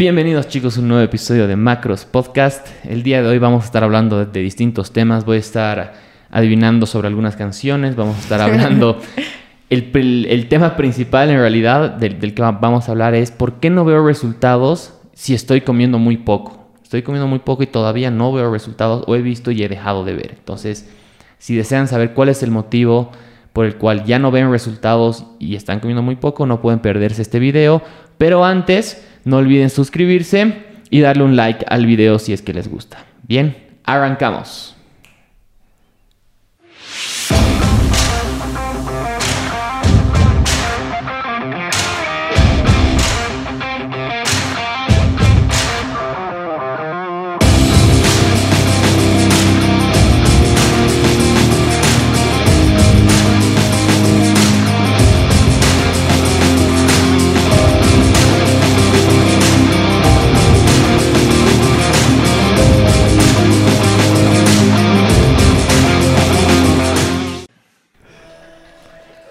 Bienvenidos chicos a un nuevo episodio de Macros Podcast. El día de hoy vamos a estar hablando de, de distintos temas. Voy a estar adivinando sobre algunas canciones. Vamos a estar hablando... el, el- el tema principal en realidad del, del que va- vamos a hablar es por qué no veo resultados si estoy comiendo muy poco. Estoy comiendo muy poco y todavía no veo resultados o he visto y he dejado de ver. Entonces, si desean saber cuál es el motivo por el cual ya no ven resultados y están comiendo muy poco, no pueden perderse este video. Pero antes, no olviden suscribirse y darle un like al video si es que les gusta. Bien, arrancamos.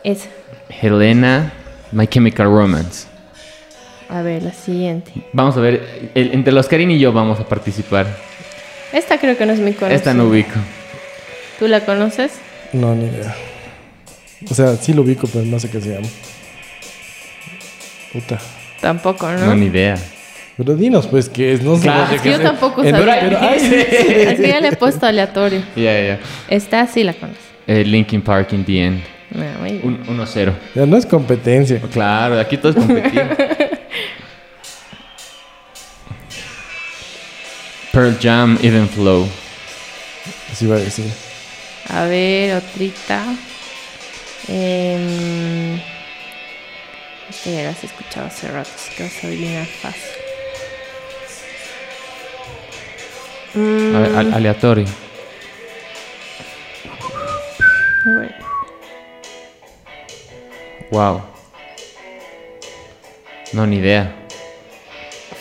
Esa. Helena, My Chemical Romance. A ver, la siguiente. Vamos a ver, el- entre los Karin y yo vamos a participar. Esta creo que no es muy conocida. Esta no ubico. ¿Tú la conoces? No, ni idea. O sea, sí lo ubico, pero no sé qué se llama. Puta. Tampoco, ¿no? No, ni idea. Pero dinos, pues, qué es. No sé. Claro, sé es qué que yo sea. tampoco En- sabía. Pero, ay, sí, que ya le he puesto aleatorio. Ya, ya. Esta sí la conoces. Eh, Linkin Park in the end. Ah, muy bien. Un- 1-0. Ya no es competencia. Claro, aquí todo es competido. Pearl Jam, Even Flow. Así va a decir. A ver, otrita. Em, esta ya la has escuchado hace rato, así que vas a adivinar fácil. Mm, A ver, al- aleatorio. Wow. No, ni idea.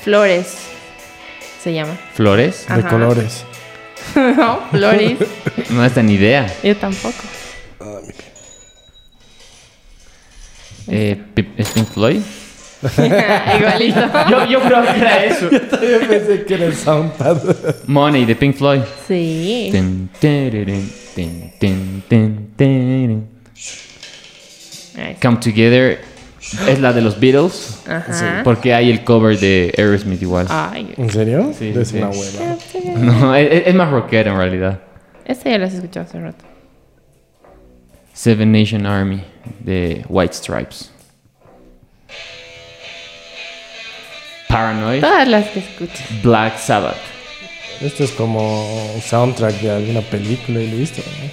Flores se llama. ¿Flores? De colores. no, Flores. No está ni idea. Yo tampoco. Eh, ¿Es Pink Floyd? Igualito. Yo, yo creo que era eso. Todavía pensé que era el soundpad. Money de Pink Floyd. Sí. Ahí Come Together es la de los Beatles. Ajá. Porque hay el cover de Aerosmith igual. Ay, ¿En serio? Sí, es sí, una hueva. No, es, es más rockera en realidad. esta ya la has escuchado hace rato. Seven Nation Army de White Stripes. Paranoid, Todas las que escuchas. Black Sabbath. Esto es como un soundtrack de alguna película y listo. ¿no?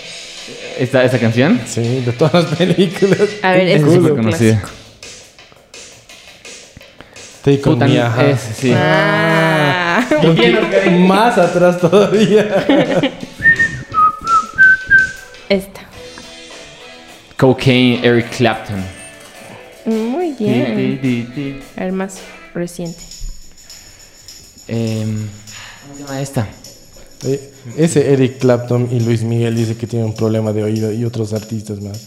¿Esta, esta canción? Sí, de todas las películas. A ver, Es súper conocida. Take on me, ajá. es- sí. Ah. Más atrás todavía. Esta. Cocaine, Eric Clapton. Muy bien. di, di, di. A ver, más reciente. Em, ¿Cómo se llama esta? Eh, Ese Eric Clapton y Luis Miguel dice que tiene un problema de oído y otros artistas más.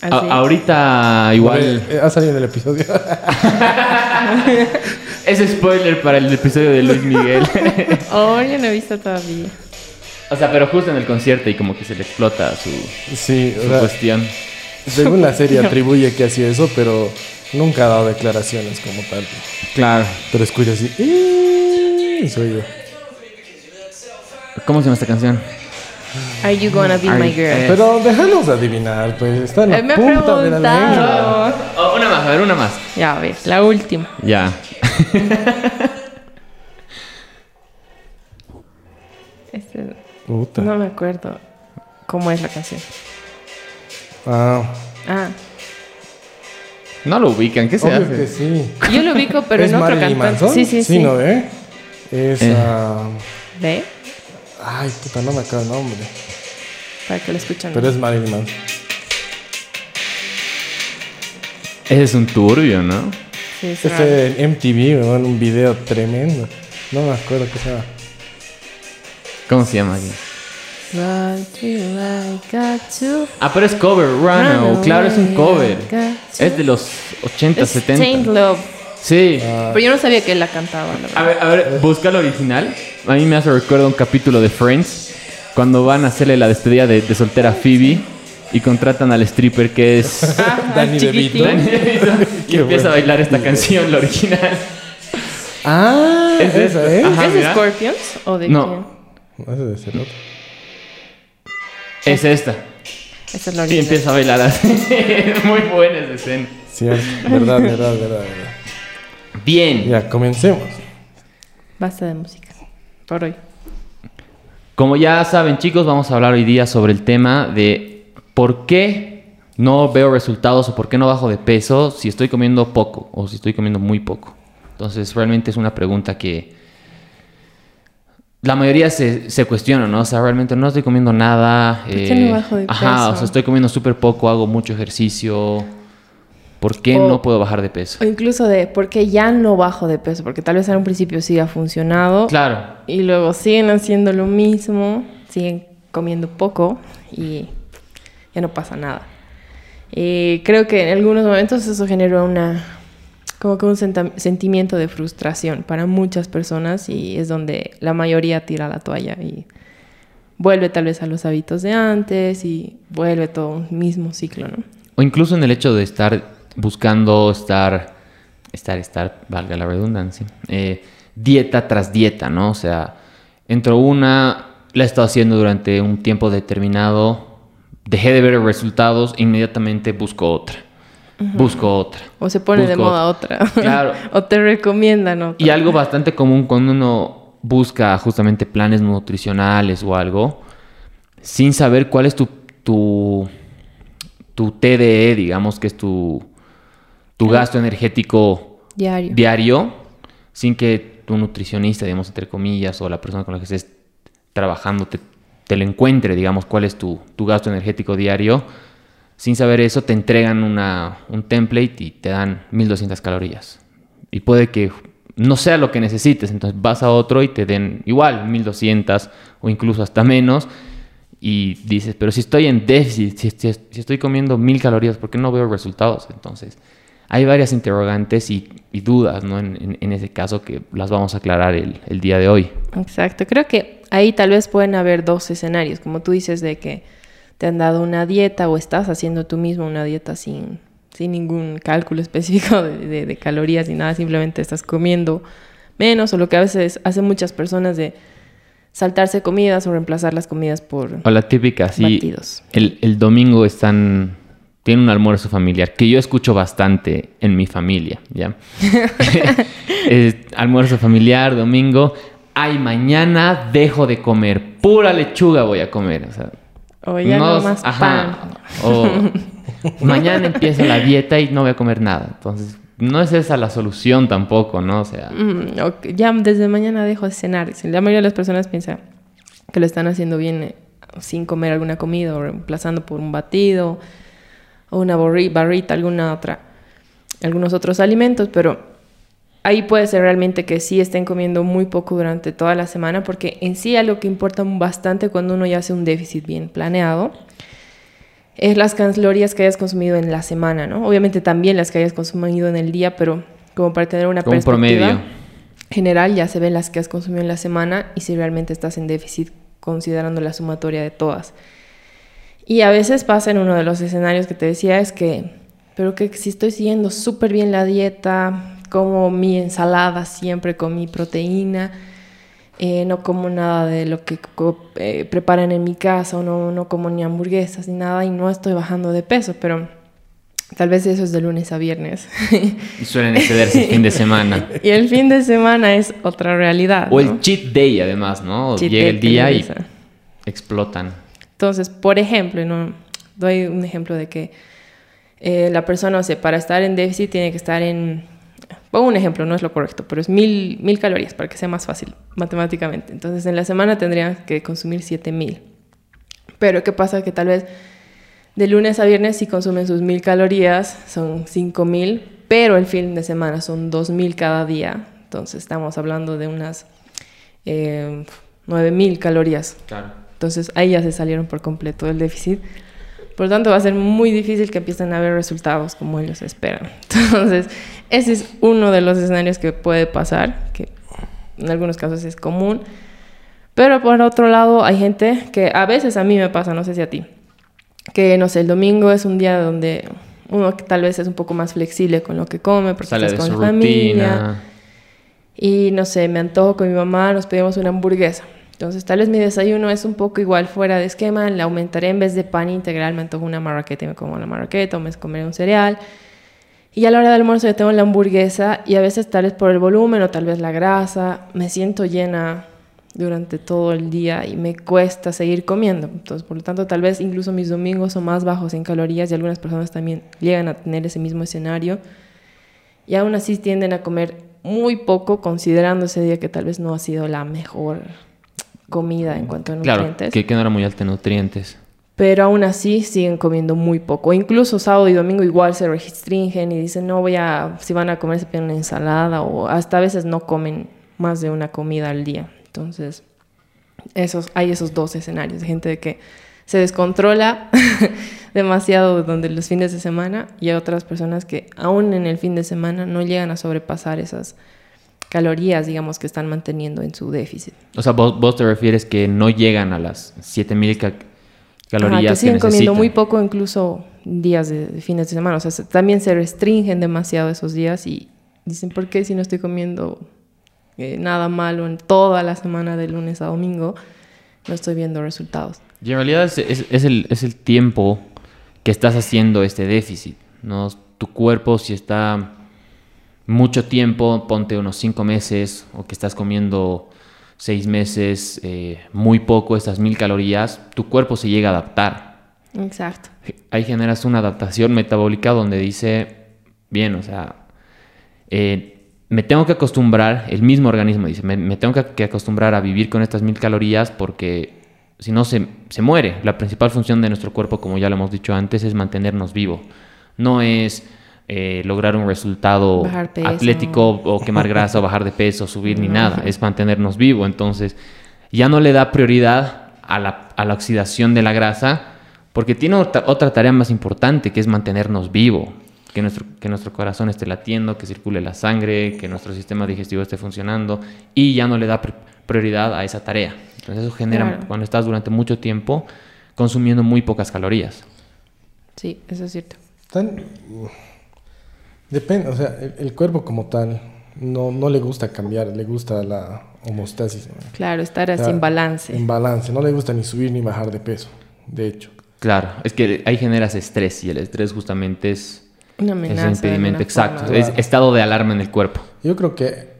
Así. A- ahorita igual Eh, ha salido en el episodio. es spoiler para el episodio de Luis Miguel. Oh, yo no he visto todavía. o sea, pero justo en el concierto y como que se le explota su, sí, o su sea, cuestión. según la serie atribuye que hacía eso, pero nunca ha dado declaraciones como tal. Claro. Pero escucha así. "Eh", su oído. ¿Cómo se llama esta canción? Are you gonna be Are my girl? eh, Pero déjanos adivinar, pues está en la Eh, me ha punta de la lengua. Oh, una más, a ver, una más. Ya, a ver, la última. Ya. Este, Puta. no me acuerdo cómo es la canción. Ah, Ah, No lo ubican, ¿qué se obvio hace? que sí. yo lo ubico, pero ¿Es en otro Marilyn cantante. Manson? Sí, sí, sí. ¿no ve? Es. Eh. ah, ¿Ve? Ay, puta, no me acuerdo el nombre. Para que lo escuchen. Pero es Marilyn Manson. Ese es un turbio, ¿no? Sí, es. Este en MTV, weón, un video tremendo. No me acuerdo qué se llama. ¿Cómo se llama aquí? Ah, pero es cover, run claro, es un cover. Es de los 80, Es 70. Stained Love. Sí. Pero yo no sabía que él la cantaba, la verdad. A ver, a ver, busca el original. A mí me hace recuerdo un capítulo de Friends cuando van a hacerle la despedida de, de soltera a Phoebe y contratan al stripper que es Ah, Danny. DeVito. Danny DeVito, y Qué empieza a bailar esta canción, la original. Ah, Es esa, de- ¿eh? Ajá. ¿Es de. Scorpions o de No. quién? Ese debe ser otro. Es esta. Esa es la Y original. empieza a bailar así. Muy buena esa escena. Cierto. Verdad, verdad, verdad, verdad. Bien. Ya, comencemos. Basta de música. Por hoy. Como ya saben, chicos, vamos a hablar hoy día sobre el tema de por qué no veo resultados o por qué no bajo de peso si estoy comiendo poco o si estoy comiendo muy poco. Entonces, realmente es una pregunta que la mayoría se, se cuestiona, ¿no? O sea, realmente no estoy comiendo nada. ¿Por qué no bajo de Ajá, o peso? sea, estoy comiendo súper poco, hago mucho ejercicio. ¿Por qué O- no puedo bajar de peso? O incluso de por qué ya no bajo de peso. Porque tal vez en un principio sí ha funcionado. Claro, Y luego siguen haciendo lo mismo. Siguen comiendo poco. Y ya no pasa nada. Y creo que en algunos momentos eso genera una... Como que un sentimiento de frustración para muchas personas. Y es donde la mayoría tira la toalla. Y vuelve tal vez a los hábitos de antes. Y vuelve todo un mismo ciclo, ¿no? O incluso en el hecho de estar buscando estar, estar, estar, valga la redundancia, eh, dieta tras dieta, ¿no? O sea, entro una, la he estado haciendo durante un tiempo determinado, dejé de ver resultados, inmediatamente busco otra, busco otra. O se pone de moda otra. Claro. o te recomiendan otra. Y algo bastante común cuando uno busca justamente planes nutricionales o algo, sin saber cuál es tu, tu, tu TDE, digamos, que es tu, tu gasto energético Diario. diario, sin que tu nutricionista, digamos, entre comillas, o la persona con la que estés trabajando te, te lo encuentre, digamos, cuál es tu, tu gasto energético diario. Sin saber eso, te entregan una, un template y te dan 1200 calorías. Y puede que no sea lo que necesites, entonces vas a otro y te den igual 1200 o incluso hasta menos. Y dices, pero si estoy en déficit, si, si- si estoy comiendo 1000 calorías, ¿por qué no veo resultados? Entonces, hay varias interrogantes y, y dudas ¿no? en, en- en ese caso que las vamos a aclarar el, el día de hoy. Exacto. Creo que ahí tal vez pueden haber dos escenarios, como tú dices, de que te han dado una dieta o estás haciendo tú mismo una dieta sin, sin ningún cálculo específico de, de- de calorías ni nada, simplemente estás comiendo menos o lo que a veces hacen muchas personas de saltarse comidas o reemplazar las comidas por O la típica, sí, batidos. el, el domingo están, tiene un almuerzo familiar, que yo escucho bastante en mi familia, ¿ya? Es almuerzo familiar, domingo, ay, mañana dejo de comer, pura lechuga voy a comer, o sea, O ya no, más pan. O mañana empieza la dieta y no voy a comer nada. Entonces, no es esa la solución tampoco, ¿no? O sea, Mm, ya desde mañana dejo de cenar. La mayoría de las personas piensan que lo están haciendo bien eh, sin comer alguna comida o reemplazando por un batido o una barrita, alguna otra, algunos otros alimentos, pero ahí puede ser realmente que sí estén comiendo muy poco durante toda la semana, porque en sí algo que importa bastante cuando uno ya hace un déficit bien planeado es las calorías que hayas consumido en la semana, ¿no? Obviamente también las que hayas consumido en el día, pero como para tener una Como perspectiva promedio. general ya se ven las que has consumido en la semana y si realmente estás en déficit considerando la sumatoria de todas. Y a veces pasa en uno de los escenarios que te decía es que, pero que si estoy siguiendo súper bien la dieta, como mi ensalada siempre con mi proteína, eh, no como nada de lo que eh, preparan en mi casa, o no, no como ni hamburguesas ni nada y no estoy bajando de peso, pero tal vez eso es de lunes a viernes. y suelen excederse el fin de semana. y el fin de semana es otra realidad. O ¿no? el cheat day, además, ¿no? Cheat Llega day el día y explotan. Entonces, por ejemplo, no doy un ejemplo de que eh, la persona, o sea, para estar en déficit tiene que estar en, pongo un ejemplo, no es lo correcto, pero es mil, mil calorías para que sea más fácil matemáticamente. Entonces, en la semana tendría que consumir siete mil. Pero, ¿qué pasa? Que tal vez de lunes a viernes si consumen sus mil calorías, son cinco mil, pero el fin de semana son dos mil cada día. Entonces, estamos hablando de unas eh, nueve mil calorías Claro. Entonces ahí ya se salieron por completo del déficit. Por lo tanto, va a ser muy difícil que empiecen a ver resultados como ellos esperan. Entonces, ese es uno de los escenarios que puede pasar, que en algunos casos es común. Pero por otro lado, hay gente que a veces a mí me pasa, no sé si a ti, que no sé, el domingo es un día donde uno tal vez es un poco más flexible con lo que come, porque Sale estás con la familia. rutina. Y no sé, me antojo con mi mamá, nos pedimos una hamburguesa. Entonces, tal vez mi desayuno es un poco igual fuera de esquema, le aumentaré en vez de pan integral, me antojo una marraqueta y me como la marraqueta, o me comeré un cereal. Y a la hora del almuerzo yo tengo la hamburguesa y a veces tal vez por el volumen o tal vez la grasa, me siento llena durante todo el día y me cuesta seguir comiendo. Entonces, por lo tanto, tal vez incluso mis domingos son más bajos en calorías y algunas personas también llegan a tener ese mismo escenario. Y aún así tienden a comer muy poco considerando ese día que tal vez no ha sido la mejor comida en cuanto a Claro, nutrientes. que, que no era muy alta en nutrientes. Pero aún así siguen comiendo muy poco. Incluso sábado y domingo igual se restringen y dicen, no voy a, si van a comer se piden una ensalada o hasta a veces no comen más de una comida al día. Entonces, esos, hay esos dos escenarios de gente de que se descontrola demasiado donde los fines de semana y hay otras personas que aún en el fin de semana no llegan a sobrepasar esas calorías, digamos, que están manteniendo en su déficit. O sea, vos, vos te refieres que no llegan a las 7000 ca- Ajá, calorías que siguen comiendo necesitan. muy poco incluso días de, de fines de semana. O sea, se- también se restringen demasiado esos días y dicen, ¿por qué si no estoy comiendo eh, nada malo en toda la semana de lunes a domingo, no estoy viendo resultados? Y en realidad es, es- es el, es el tiempo que estás haciendo este déficit, ¿no? Tu cuerpo, si está mucho tiempo, ponte unos cinco meses, o que estás comiendo seis meses, eh, muy poco, estas mil calorías, tu cuerpo se llega a adaptar. Exacto. Ahí generas una adaptación metabólica donde dice, bien, o sea, eh, me tengo que acostumbrar, el mismo organismo dice, me, me tengo que, que acostumbrar a vivir con estas mil calorías porque si no se, se muere. La principal función de nuestro cuerpo, como ya lo hemos dicho antes, es mantenernos vivo. No es eh, lograr un resultado atlético o quemar grasa o bajar de peso, subir ni nada. Es mantenernos vivo. Entonces, ya no le da prioridad a la, a la oxidación de la grasa porque tiene otra, otra tarea más importante que es mantenernos vivo. Que nuestro, que nuestro corazón esté latiendo, que circule la sangre, que nuestro sistema digestivo esté funcionando y ya no le da pri- prioridad a esa tarea. Entonces eso genera, Claro. cuando estás durante mucho tiempo consumiendo muy pocas calorías. Sí, eso es cierto. Tan- Depende, o sea, el, el cuerpo como tal no, no le gusta cambiar, le gusta la homostasis. ¿no? Claro, estar así O sea, en balance. En balance, no le gusta ni subir ni bajar de peso, de hecho. Claro, es que ahí generas estrés y el estrés justamente es, Una es amenaza. un impedimento exacto, es estado de alarma en el cuerpo. Yo creo que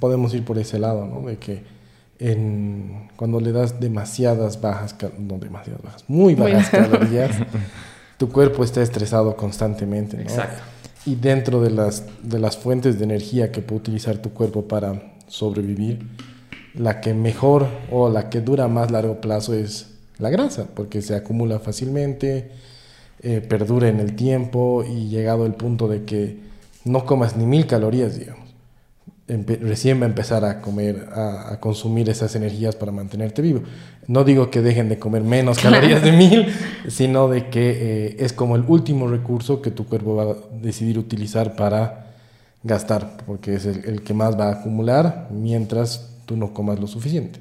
podemos ir por ese lado, ¿no? De que en, cuando le das demasiadas bajas, no demasiadas bajas, muy bajas. calorías, tu cuerpo está estresado constantemente, ¿no? Exacto. Y dentro de las, de las fuentes de energía que puede utilizar tu cuerpo para sobrevivir, la que mejor o la que dura más largo plazo es la grasa, porque se acumula fácilmente, eh, perdura en el tiempo y llegado el punto de que no comas ni mil calorías, digamos. Recién va a empezar a comer, a, a consumir esas energías para mantenerte vivo. No digo que dejen de comer menos calorías de mil, sino de que eh, es como el último recurso que tu cuerpo va a decidir utilizar para gastar, porque es el, el que más va a acumular mientras tú no comas lo suficiente.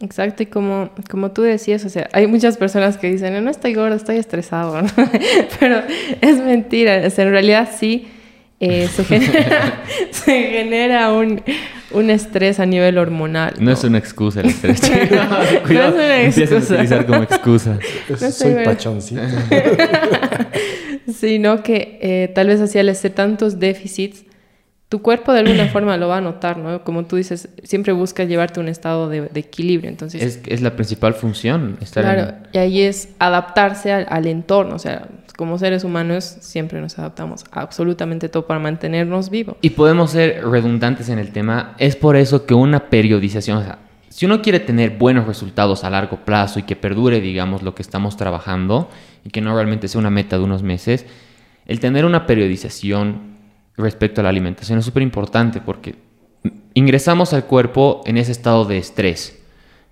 Exacto, y como, como tú decías, o sea, hay muchas personas que dicen, no estoy gordo, estoy estresado, ¿no? pero es mentira, o sea, en realidad sí eh, se genera, se genera un, un estrés a nivel hormonal. No es una excusa el estrés. Cuidado, No es una empiezas a utilizar como excusa. No soy pachoncito. sino que eh, tal vez así al hacer tantos déficits, tu cuerpo de alguna forma lo va a notar, ¿no? Como tú dices, siempre busca llevarte a un estado de, de equilibrio, entonces... Es, es la principal función. Estar Claro, en- y ahí es adaptarse al, al entorno, o sea, como seres humanos siempre nos adaptamos a absolutamente todo para mantenernos vivos. Y podemos ser redundantes en el tema. Es por eso que una periodización, o sea, si uno quiere tener buenos resultados a largo plazo y que perdure, digamos, lo que estamos trabajando y que no realmente sea una meta de unos meses, el tener una periodización respecto a la alimentación es súper importante porque ingresamos al cuerpo en ese estado de estrés.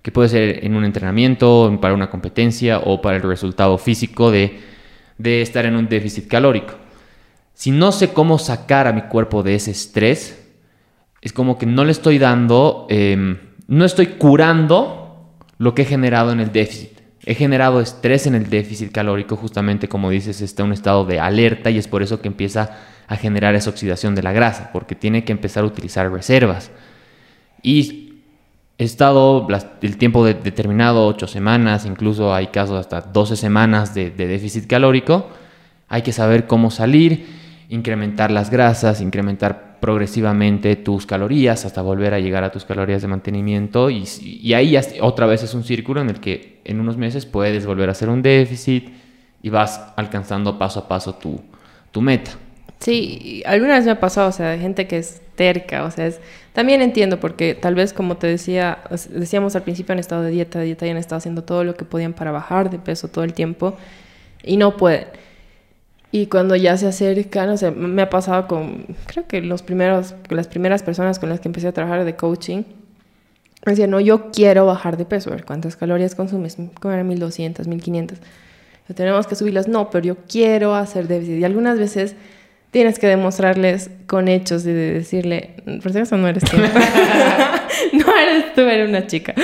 que puede ser en un entrenamiento, para una competencia o para el resultado físico de, de estar en un déficit calórico. Si no sé cómo sacar a mi cuerpo de ese estrés, es como que no le estoy dando, em, no estoy curando lo que he generado en el déficit. He generado estrés en el déficit calórico, justamente como dices, está un estado de alerta y es por eso que empieza a generar esa oxidación de la grasa, porque tiene que empezar a utilizar reservas. Y estado el tiempo determinado, 8 semanas, incluso hay casos hasta 12 semanas de, de déficit calórico. Hay que saber cómo salir, incrementar las grasas, incrementar progresivamente tus calorías hasta volver a llegar a tus calorías de mantenimiento y, ahí otra vez es un círculo en el que en unos meses puedes volver a hacer un déficit y vas alcanzando paso a paso tu, meta. Sí, alguna vez me ha pasado, o sea, gente que es terca, o sea, es, también entiendo porque tal vez como te decía, decíamos al principio han estado de dieta, dieta y han estado haciendo todo lo que podían para bajar de peso todo el tiempo y no pueden. Y cuando ya se acercan, o sea, me ha pasado con, creo que los primeros, las primeras personas con las que empecé a trabajar de coaching, me decían, no, yo quiero bajar de peso, a ver, ¿cuántas calorías consumes? Como eran 1200, 1500. Tenemos que subirlas, no, pero yo quiero hacer déficit. Y algunas veces tienes que demostrarles con hechos y de decirle, por si acaso no eres tú. no eres tú, eres una chica.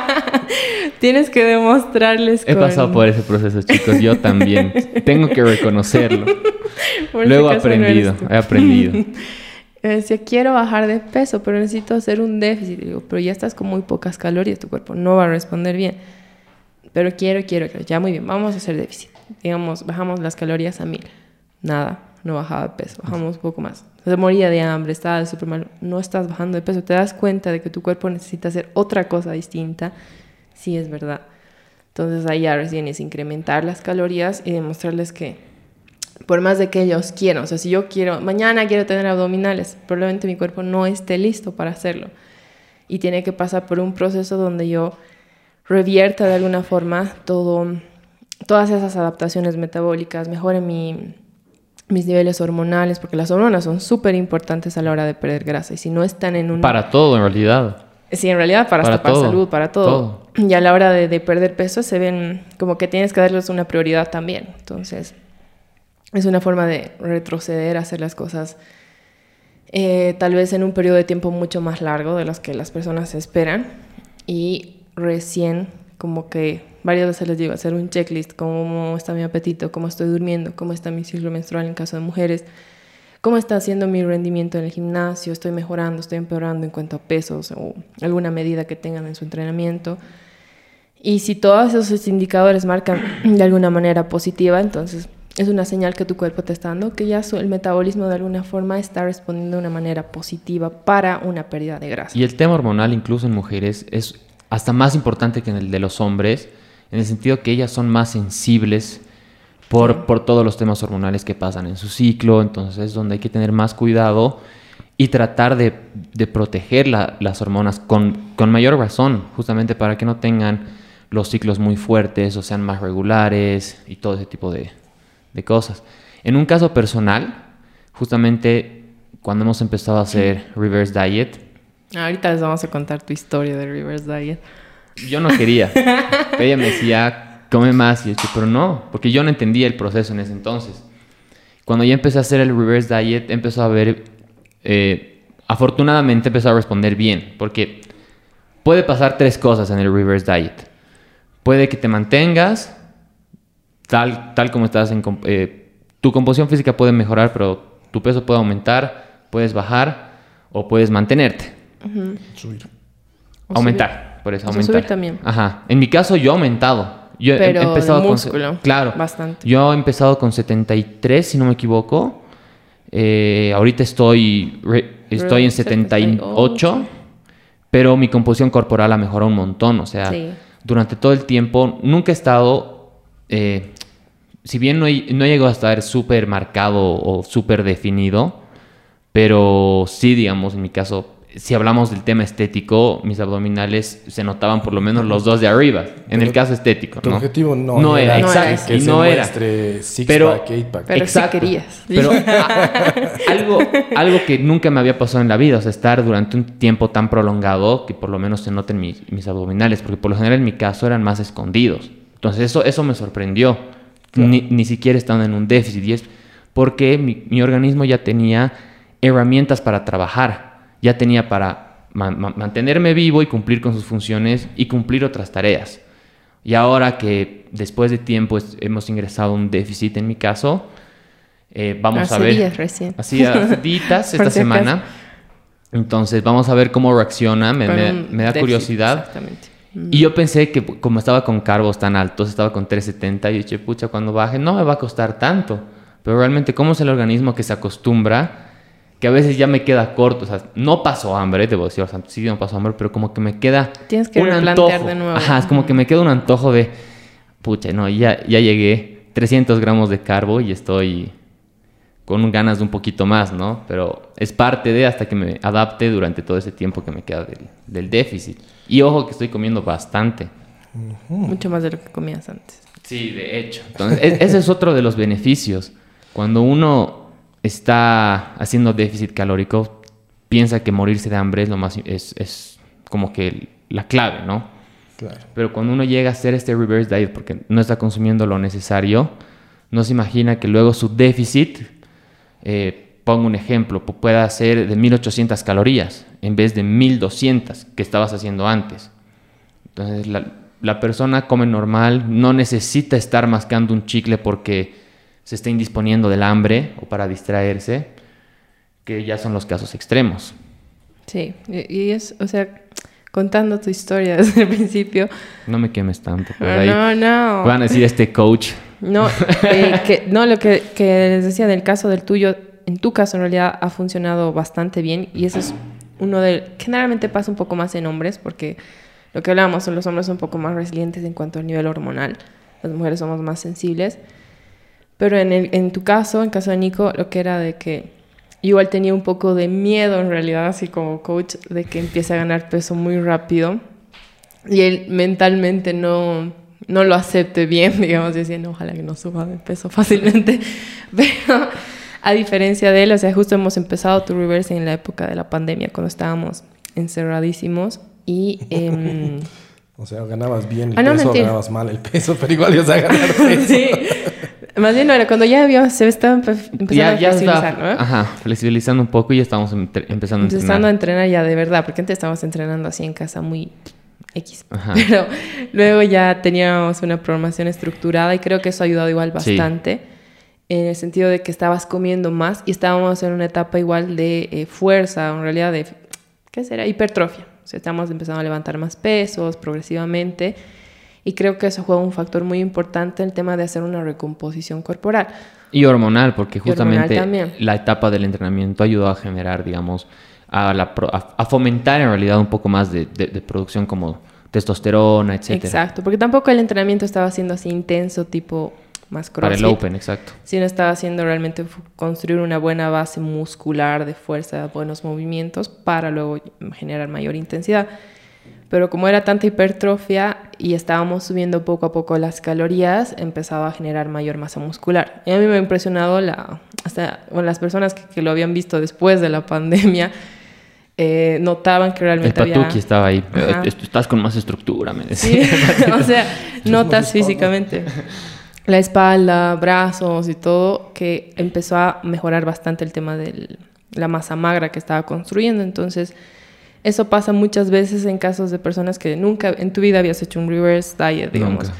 tienes que demostrarles. He pasado por ese proceso, chicos, yo también. Tengo que reconocerlo. Luego he aprendido, he aprendido. decía, quiero bajar de peso, pero necesito hacer un déficit. Digo, pero ya estás con muy pocas calorías, tu cuerpo no va a responder bien. Pero quiero, quiero, quiero. Ya muy bien, vamos a hacer déficit. Digamos, bajamos las calorías a mil. Nada, no bajaba de peso, bajamos un poco más. Se moría de hambre, estaba súper mal. No estás bajando de peso, te das cuenta de que tu cuerpo necesita hacer otra cosa distinta. Sí, es verdad. Entonces ahí ya recién es incrementar las calorías y demostrarles que por más de que ellos quieran, o sea, si yo quiero, mañana quiero tener abdominales, probablemente mi cuerpo no esté listo para hacerlo. Y tiene que pasar por un proceso donde yo revierta de alguna forma todo, todas esas adaptaciones metabólicas, mejore mi, mis niveles hormonales, porque las hormonas son súper importantes a la hora de perder grasa. Y si no están en un... Para todo, en realidad. Sí, en realidad para, para hasta salud, para todo. Y a la hora de, perder peso se ven como que tienes que darles una prioridad también. Entonces, es una forma de retroceder, hacer las cosas eh, tal vez en un periodo de tiempo mucho más largo de los que las personas esperan. Y recién como que varias veces les digo, hacer un checklist, cómo está mi apetito, cómo estoy durmiendo, cómo está mi ciclo menstrual en caso de mujeres, cómo está haciendo mi rendimiento en el gimnasio, estoy mejorando, estoy empeorando en cuanto a pesos o alguna medida que tengan en su entrenamiento. Y si todos esos indicadores marcan de alguna manera positiva, entonces es una señal que tu cuerpo te está dando que ya el metabolismo de alguna forma está respondiendo de una manera positiva para una pérdida de grasa. Y el tema hormonal incluso en mujeres es hasta más importante que en el de los hombres, en el sentido que ellas son más sensibles por, por todos los temas hormonales que pasan en su ciclo, entonces es donde hay que tener más cuidado y tratar de, de proteger las hormonas con, con, mayor razón, justamente para que no tengan los ciclos muy fuertes o sean más regulares y todo ese tipo de, de cosas. En un caso personal, justamente cuando hemos empezado a hacer reverse diet, Ahorita les vamos a contar tu historia de reverse diet. Yo no quería. ella me decía, come más. Y yo, pero no, porque yo no entendía el proceso en ese entonces. Cuando ya empecé a hacer el reverse diet, empezó a ver, eh, afortunadamente empezó a responder bien, porque puede pasar tres cosas en el reverse diet. Puede que te mantengas tal, tal como estás en... Eh, tu composición física puede mejorar, pero tu peso puede aumentar, puedes bajar o puedes mantenerte. Subir. Aumentar por eso aumentar. subir también. Ajá. En mi caso yo he aumentado. Yo he empezado con claro. Bastante. Yo he empezado con 73, si no me equivoco. Eh, ahorita estoy estoy en 78, pero mi composición corporal ha mejorado un montón, o sea, durante todo el tiempo nunca he estado eh, si bien no, he, no llegado a estar súper marcado o súper definido, pero sí, digamos, en mi caso, si hablamos del tema estético, mis abdominales se notaban por lo menos los dos de arriba, en el caso estético. Tu ¿no? objetivo no, No era, No exacto, que y se no era. six Pero- pack, eight pack. Pero sí querías. Pero a- algo, algo que nunca me había pasado en la vida, o sea, estar durante un tiempo tan prolongado que por lo menos se noten mis, mis abdominales, porque por lo general en mi caso eran más escondidos. Entonces eso, eso me sorprendió, ni, ni siquiera estando en un déficit, y es porque mi, mi organismo ya tenía herramientas para trabajar, ya tenía para ma- ma- mantenerme vivo y cumplir con sus funciones y cumplir otras tareas. Y ahora que después de tiempo hemos ingresado un déficit en mi caso, eh, vamos Hace a ver. días recién. Así, días esta semana. Entonces, vamos a ver cómo reacciona. Me, me- da déficit, curiosidad. Exactamente. Y yo pensé que como estaba con cargos tan altos, estaba con 370, y dije, pucha, cuando baje no me va a costar tanto. Pero realmente, ¿cómo es el organismo que se acostumbra? Que a veces ya me queda corto. O sea, no paso hambre, debo decir. O sea, sí no paso hambre, pero como que me queda Tienes que un antojo. de nuevo. Ajá, es como que me queda un antojo de, pucha, no, ya, ya llegué 300 gramos de carbo y estoy con ganas de un poquito más, ¿no? Pero es parte de hasta que me adapte durante todo ese tiempo que me queda del, del déficit. Y ojo que estoy comiendo bastante. Mucho más de lo que comías antes. Sí, de hecho. Entonces, ese es otro de los beneficios. Cuando uno está haciendo déficit calórico, piensa que morirse de hambre es lo más es, es como que la clave, ¿no? Claro. Pero cuando uno llega a hacer este reverse diet porque no está consumiendo lo necesario, no se imagina que luego su déficit, eh, pongo un ejemplo, pu- pueda ser de 1800 calorías en vez de 1200 que estabas haciendo antes. Entonces la, la persona come normal, no necesita estar mascando un chicle porque se está indisponiendo del hambre o para distraerse, que ya son los casos extremos. Sí, y es, o sea, contando tu historia desde el principio. No me quemes tanto. Ah, ahí no, no. Van a decir este coach. No, eh, que, no, lo que, que les decía del caso del tuyo, en tu caso en realidad ha funcionado bastante bien y eso es uno de... Generalmente pasa un poco más en hombres porque lo que hablábamos, los hombres son un poco más resilientes en cuanto al nivel hormonal, las mujeres somos más sensibles. Pero en, el, en tu caso, en caso de Nico, lo que era de que igual tenía un poco de miedo en realidad, así como coach, de que empiece a ganar peso muy rápido y él mentalmente no, no lo acepte bien, digamos, diciendo, ojalá que no suba de peso fácilmente. Pero a diferencia de él, o sea, justo hemos empezado tu reverse en la época de la pandemia, cuando estábamos encerradísimos y... em, O sea, ganabas bien el Ah, no, peso, mentira. ganabas mal el peso, pero igual ibas a ganar peso. sí. Más bien, no, era cuando ya había, se estaba empe- empezando a flexibilizar, está, ¿no? ajá, flexibilizando un poco y ya entre- empezando a Empezando a entrenar. entrenar ya de verdad, porque antes estábamos entrenando así en casa muy X. Ajá. Pero luego ya teníamos una programación estructurada y creo que eso ha ayudado igual Sí. bastante. En el sentido de que estabas comiendo más y estábamos en una etapa igual de eh, fuerza, en realidad de, ¿qué será? Hipertrofia. O sea, estamos empezando a levantar más pesos progresivamente y creo que eso juega un factor muy importante en el tema de hacer una recomposición corporal. Y hormonal, porque hormonal justamente también. la etapa del entrenamiento ayudó a generar, digamos, a, la a, a fomentar en realidad un poco más de, de- de producción como testosterona, etcétera. Exacto, porque tampoco el entrenamiento estaba siendo así intenso, tipo más Para el crossfit. Open, exacto. sino estaba haciendo realmente construir una buena base muscular de fuerza, buenos movimientos para luego generar mayor intensidad. Pero como era tanta hipertrofia y estábamos subiendo poco a poco las calorías, empezaba a generar mayor masa muscular. Y a mí me ha impresionado la, hasta bueno, las personas que, que lo habían visto después de la pandemia, eh, notaban que El realmente había... Patuki estaba ahí. Ajá. "Eh, Estás con más estructura, me decía. Sí, o sea, notas físicamente. La espalda, brazos y todo, que empezó a mejorar bastante el tema de la masa magra que estaba construyendo. Entonces, eso pasa muchas veces en casos de personas que nunca en tu vida habías hecho un reverse diet, digamos. Nunca.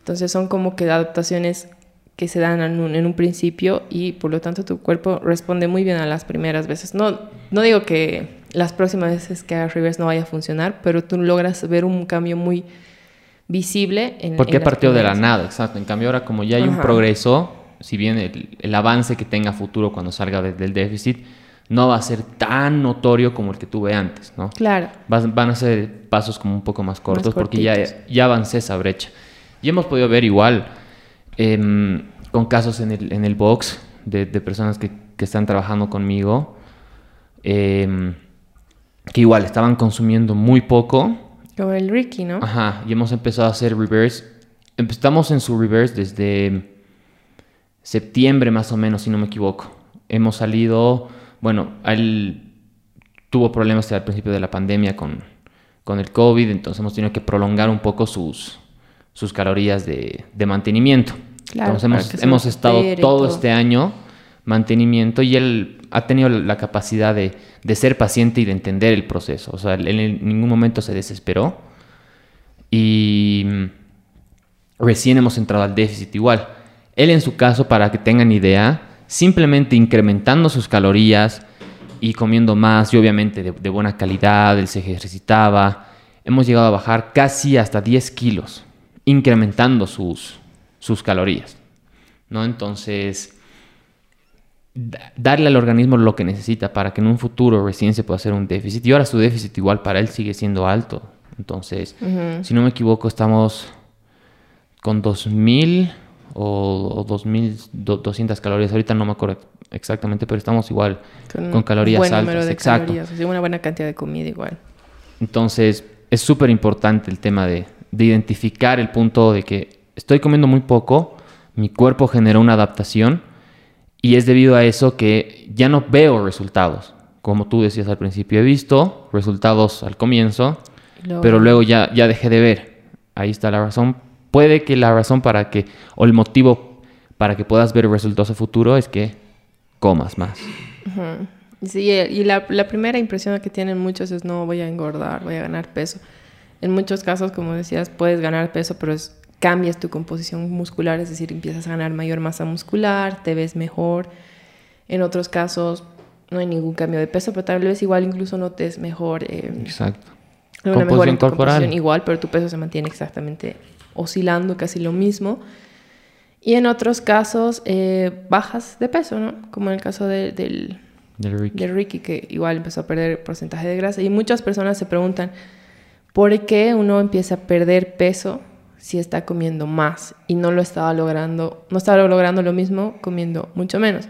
Entonces, son como que adaptaciones que se dan en un, en un principio y por lo tanto tu cuerpo responde muy bien a las primeras veces. No, no digo que las próximas veces que hagas reverse no vaya a funcionar, pero tú logras ver un cambio muy visible en Porque en partió de la nada, exacto. En cambio, ahora como ya hay un progreso, si bien el, el avance que tenga futuro cuando salga de- del déficit, no va a ser tan notorio como el que tuve antes, ¿no? Claro. Vas- van a ser pasos como un poco más cortos porque ya, ya avancé esa brecha. Y hemos podido ver igual em, con casos en el, en el box de, de personas que, que están trabajando conmigo. em, que igual estaban consumiendo muy poco. Como el Ricky, ¿no? Ajá, y hemos empezado a hacer reverse. Estamos en su reverse desde septiembre más o menos, si no me equivoco. Hemos salido, bueno, él tuvo problemas al principio de la pandemia con, con el COVID, entonces hemos tenido que prolongar un poco sus, sus calorías de, de mantenimiento. Claro, entonces hemos, hemos estado todo. este año mantenimiento y él ha tenido la capacidad de, de ser paciente y de entender el proceso. O sea, él en ningún momento se desesperó y mm, recién hemos entrado al déficit igual. Él en su caso, para que tengan idea, simplemente incrementando sus calorías y comiendo más y obviamente de, de buena calidad, él se ejercitaba, hemos llegado a bajar casi hasta 10 kilos, incrementando sus, sus calorías. ¿no? Entonces, da- darle al organismo lo que necesita para que en un futuro recién se pueda hacer un déficit. Y ahora su déficit igual para él sigue siendo alto. Entonces, si no me equivoco, estamos con 2000 o, o 2200 calorías. Ahorita no me acuerdo exactamente, pero estamos igual con, calorías buen altas. número de Exacto. calorías, o sea, una buena cantidad de comida igual. Entonces, es súper importante el tema de, de identificar el punto de que estoy comiendo muy poco, mi cuerpo generó una adaptación y es debido a eso que ya no veo resultados. Como tú decías al principio, he visto resultados al comienzo, luego- pero luego ya, ya dejé de ver. Ahí está la razón. Puede que la razón para que, o el motivo para que puedas ver resultados a futuro es que comas más. Sí, y la, la primera impresión que tienen muchos es no voy a engordar, voy a ganar peso. En muchos casos, como decías, puedes ganar peso, pero es, cambias tu composición muscular, es decir, empiezas a ganar mayor masa muscular, te ves mejor. En otros casos no hay ningún cambio de peso, pero tal vez igual incluso notes mejor, eh, Exacto. una mejora Composición en tu corporal. composición igual, pero tu peso se mantiene exactamente oscilando casi lo mismo. Y en otros casos eh, bajas de peso, ¿no? Como en el caso de- del, Del Ricky. de Ricky, que igual empezó a perder porcentaje de grasa. Y muchas personas se preguntan, ¿por qué uno empieza a perder peso si está comiendo más y no lo estaba logrando, no estaba logrando lo mismo comiendo mucho menos?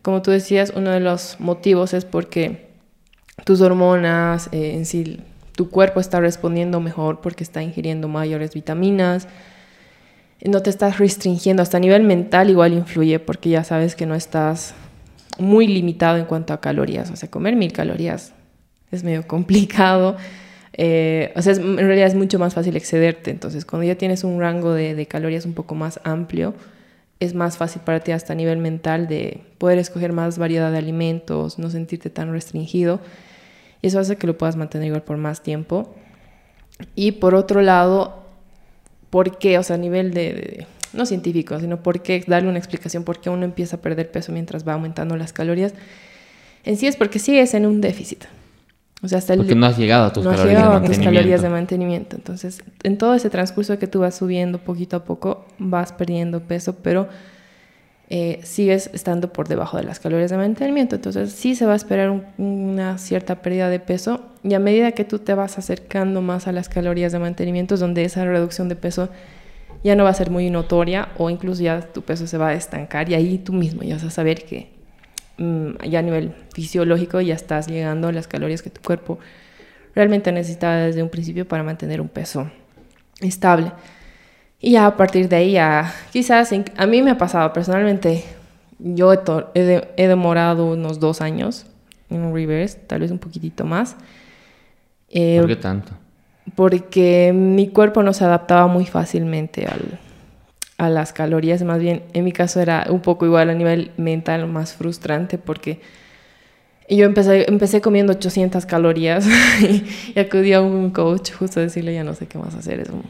Como tú decías, uno de los motivos es porque tus hormonas, eh, en sí, tu cuerpo está respondiendo mejor porque está ingiriendo mayores vitaminas, no te estás restringiendo, hasta a nivel mental igual influye porque ya sabes que no estás muy limitado en cuanto a calorías, o sea, comer mil calorías es medio complicado, eh, o sea, es- en realidad es mucho más fácil excederte, entonces cuando ya tienes un rango de, de calorías un poco más amplio, es más fácil para ti hasta a nivel mental de poder escoger más variedad de alimentos, no sentirte tan restringido, eso hace que lo puedas mantener igual por más tiempo. Y por otro lado, ¿por qué? O sea, a nivel de, de- no científico, sino por qué darle una explicación por qué uno empieza a perder peso mientras va aumentando las calorías. En sí es porque sigues en un déficit. O sea, hasta el Porque no has llegado a tus no has llegado de a tus calorías de mantenimiento. Entonces, en todo ese transcurso que tú vas subiendo poquito a poco, vas perdiendo peso, pero eh, sigues estando por debajo de las calorías de mantenimiento. Entonces, sí se va a esperar un- una cierta pérdida de peso y a medida que tú te vas acercando más a las calorías de mantenimiento, donde esa reducción de peso ya no va a ser muy notoria o incluso ya tu peso se va a estancar y ahí tú mismo ya vas a saber que mm, ya a nivel fisiológico ya estás llegando a las calorías que tu cuerpo realmente necesitaba desde un principio para mantener un peso estable. Y ya a partir de ahí, ya quizás a mí me ha pasado personalmente, yo he, to- he de- he demorado unos dos años en un reverse, tal vez un poquitito más. Eh, ¿Por qué tanto? porque mi cuerpo no se adaptaba muy fácilmente al, a las calorías, más bien en mi caso era un poco igual a nivel mental más frustrante porque yo empecé, empecé comiendo 800 calorías y acudí a un coach justo a decirle ya no sé qué más hacer, es un-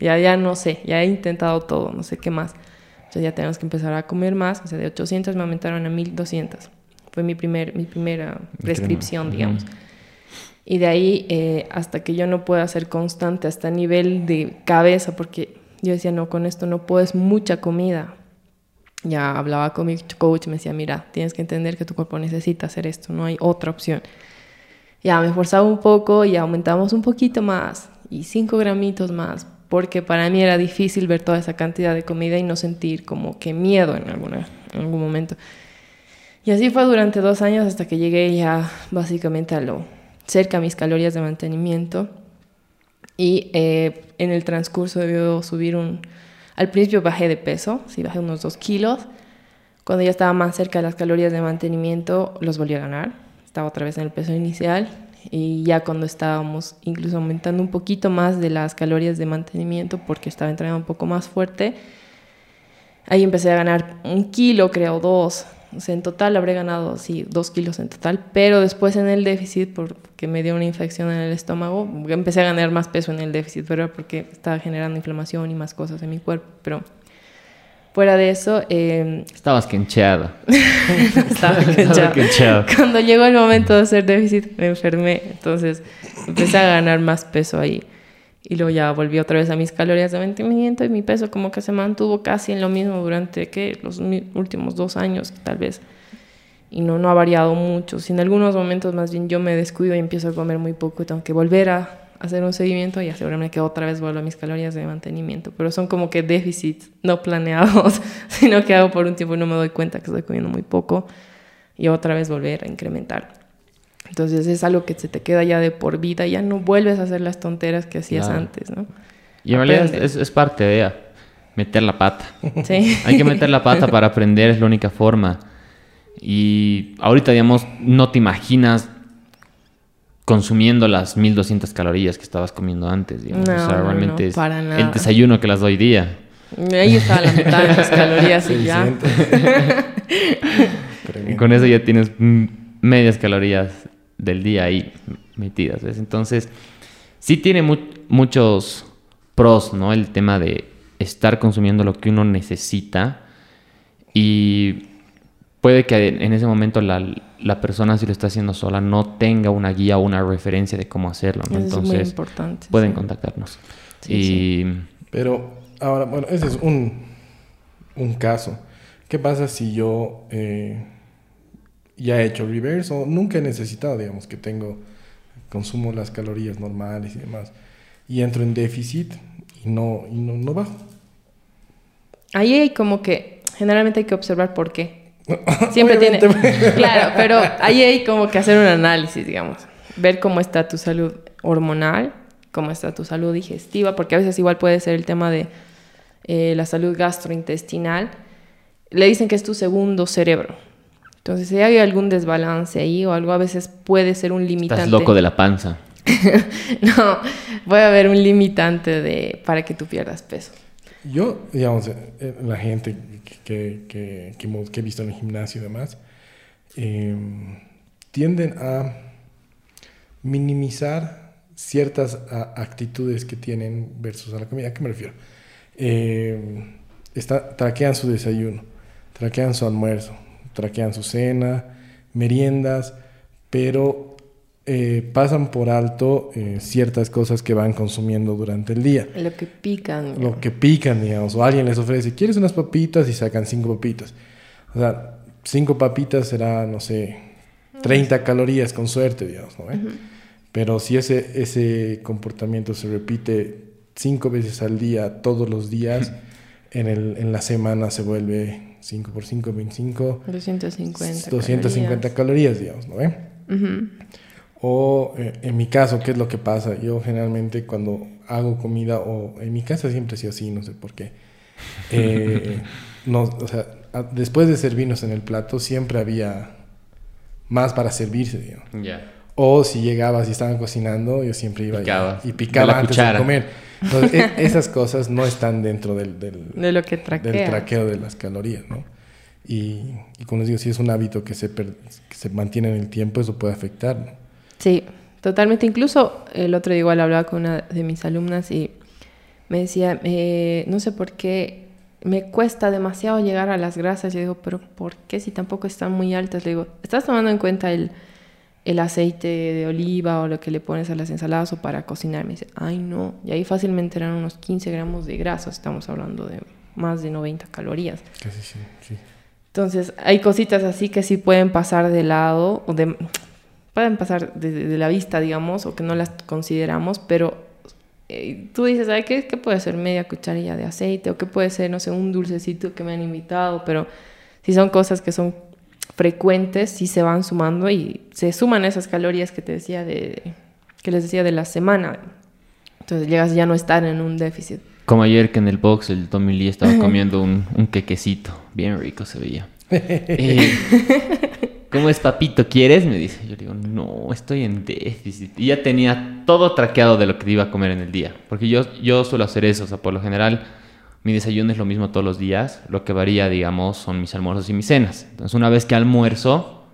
ya, ya no sé, ya he intentado todo, no sé qué más. Entonces ya tenemos que empezar a comer más, o sea, de 800 me aumentaron a 1200. Fue mi, primer, mi primera prescripción, digamos. Y de ahí eh, hasta que yo no pueda ser constante, hasta nivel de cabeza, porque yo decía, no, con esto no puedes mucha comida. Ya hablaba con mi coach, me decía, mira, tienes que entender que tu cuerpo necesita hacer esto, no hay otra opción. Ya me esforzaba un poco y aumentamos un poquito más, y 5 gramitos más, porque para mí era difícil ver toda esa cantidad de comida y no sentir como que miedo en, alguna, en algún momento. Y así fue durante dos años hasta que llegué ya básicamente a lo cerca a mis calorías de mantenimiento. Y eh, en el transcurso debió subir un... Al principio bajé de peso, sí, bajé unos 2 kilos. Cuando ya estaba más cerca de las calorías de mantenimiento, los volví a ganar. Estaba otra vez en el peso inicial. Y ya cuando estábamos incluso aumentando un poquito más de las calorías de mantenimiento, porque estaba entrenando un poco más fuerte, ahí empecé a ganar un kilo, creo, dos. O sea, en total habré ganado, sí, dos kilos en total. Pero después en el déficit, porque me dio una infección en el estómago, empecé a ganar más peso en el déficit, pero porque estaba generando inflamación y más cosas en mi cuerpo. Pero fuera de eso... Eh, Estabas quencheada. estaba quencheada. Cuando llegó el momento de hacer déficit, me enfermé. Entonces empecé a ganar más peso ahí. Y luego ya volví otra vez a mis calorías de mantenimiento y mi peso como que se mantuvo casi en lo mismo durante ¿qué? los últimos dos años tal vez. Y no, no ha variado mucho. Si en algunos momentos más bien yo me descuido y empiezo a comer muy poco y tengo que volver a hacer un seguimiento y asegurarme que otra vez vuelvo a mis calorías de mantenimiento. Pero son como que déficits no planeados, sino que hago por un tiempo y no me doy cuenta que estoy comiendo muy poco y otra vez volver a incrementar. Entonces es algo que se te queda ya de por vida, ya no vuelves a hacer las tonteras que hacías antes, ¿no? Y en realidad es, parte de meter la pata. Sí. Hay que meter la pata para aprender, es la única forma. Y ahorita, digamos, no te imaginas consumiendo las 1200 calorías que estabas comiendo antes, digamos. o sea, realmente es el desayuno que las doy día. Ahí está la mitad de las calorías y ya. y con eso ya tienes medias calorías del día ahí metidas, ¿ves? Entonces, sí tiene muchos pros, ¿no? El tema de estar consumiendo lo que uno necesita y puede que en ese momento la, la, persona si lo está haciendo sola no tenga una guía o una referencia de cómo hacerlo, ¿no? Entonces, importante, pueden contactarnos. y... Pero ahora, bueno, ese es un, un caso. ¿Qué pasa si yo... Eh, ya he hecho reverse o nunca he necesitado, digamos, que tengo, consumo las calorías normales y demás, y entro en déficit y no, y no, no bajo. Ahí hay como que, generalmente hay que observar por qué. Siempre tiene, claro, pero ahí hay como que hacer un análisis, digamos, ver cómo está tu salud hormonal, cómo está tu salud digestiva, porque a veces igual puede ser el tema de eh, la salud gastrointestinal. Le dicen que es tu segundo cerebro. Entonces, si hay algún desbalance ahí o algo, a veces puede ser un limitante. Estás loco de la panza. no, puede haber un limitante de, para que tú pierdas peso. Yo, digamos, eh, eh, la gente que, que, que, he visto en el gimnasio y demás, em, tienden a minimizar ciertas actitudes que tienen versus a la comida. ¿A qué me refiero? Está, traquean su desayuno, traquean su almuerzo, traquean su cena, meriendas, pero eh, pasan por alto eh, ciertas cosas que van consumiendo durante el día. Lo que pican. Lo que pican, digamos. O alguien les ofrece, ¿quieres unas papitas? Y sacan cinco papitas. O sea, cinco papitas será, no sé, 30 calorías con suerte, digamos, ¿no? Pero si ese, ese comportamiento se repite cinco veces al día, todos los días, en, el, en la semana se vuelve 5 por 5, 25. 250. 250 calorías, digamos, ¿no ve? O eh, en mi caso, ¿qué es lo que pasa? Yo generalmente cuando hago comida, o en mi casa siempre ha sido así, no sé por qué. Eh, no, o sea, después de servirnos en el plato, siempre había más para servirse, digamos. Ya. O si llegabas y estaban cocinando, yo siempre iba y picaba antes de comer. Entonces, e, esas cosas no están dentro del, del, de lo que traquea. del traqueo de las calorías, ¿no? Y, y como les digo, si es un hábito que se, que se mantiene en el tiempo, eso puede afectar. Sí, totalmente. Incluso el otro día igual hablaba con una de mis alumnas y me decía, eh, no sé por qué me cuesta demasiado llegar a las grasas. Yo digo, pero ¿por qué si tampoco están muy altas? Le digo, ¿estás tomando en cuenta el el aceite de oliva o lo que le pones a las ensaladas o para cocinar. Me dice, ay no, y ahí fácilmente eran unos 15 gramos de grasa, estamos hablando de más de 90 calorías. Casi sí, sí. Entonces, hay cositas así que sí pueden pasar de lado, o de, pueden pasar de, la vista, digamos, o que no las consideramos, pero eh, tú dices, ay, ¿qué, ¿qué puede ser media cucharilla de aceite? O qué puede ser, no sé, un dulcecito que me han invitado, pero si son cosas que son frecuentes sí se van sumando y se suman esas calorías que te decía de que les decía de la semana. Entonces llegas ya no estar en un déficit. Como ayer que en el box el Tommy Lee estaba comiendo un, un quequecito. Bien rico se veía. Eh, ¿Cómo es, papito? ¿Quieres? Me dice. Yo le digo, no, estoy en déficit. Y ya tenía todo traqueado de lo que iba a comer en el día. Porque yo, yo suelo hacer eso. O sea, por lo general, mi desayuno es lo mismo todos los días. Lo que varía, digamos, son mis almuerzos y mis cenas. Entonces, una vez que almuerzo,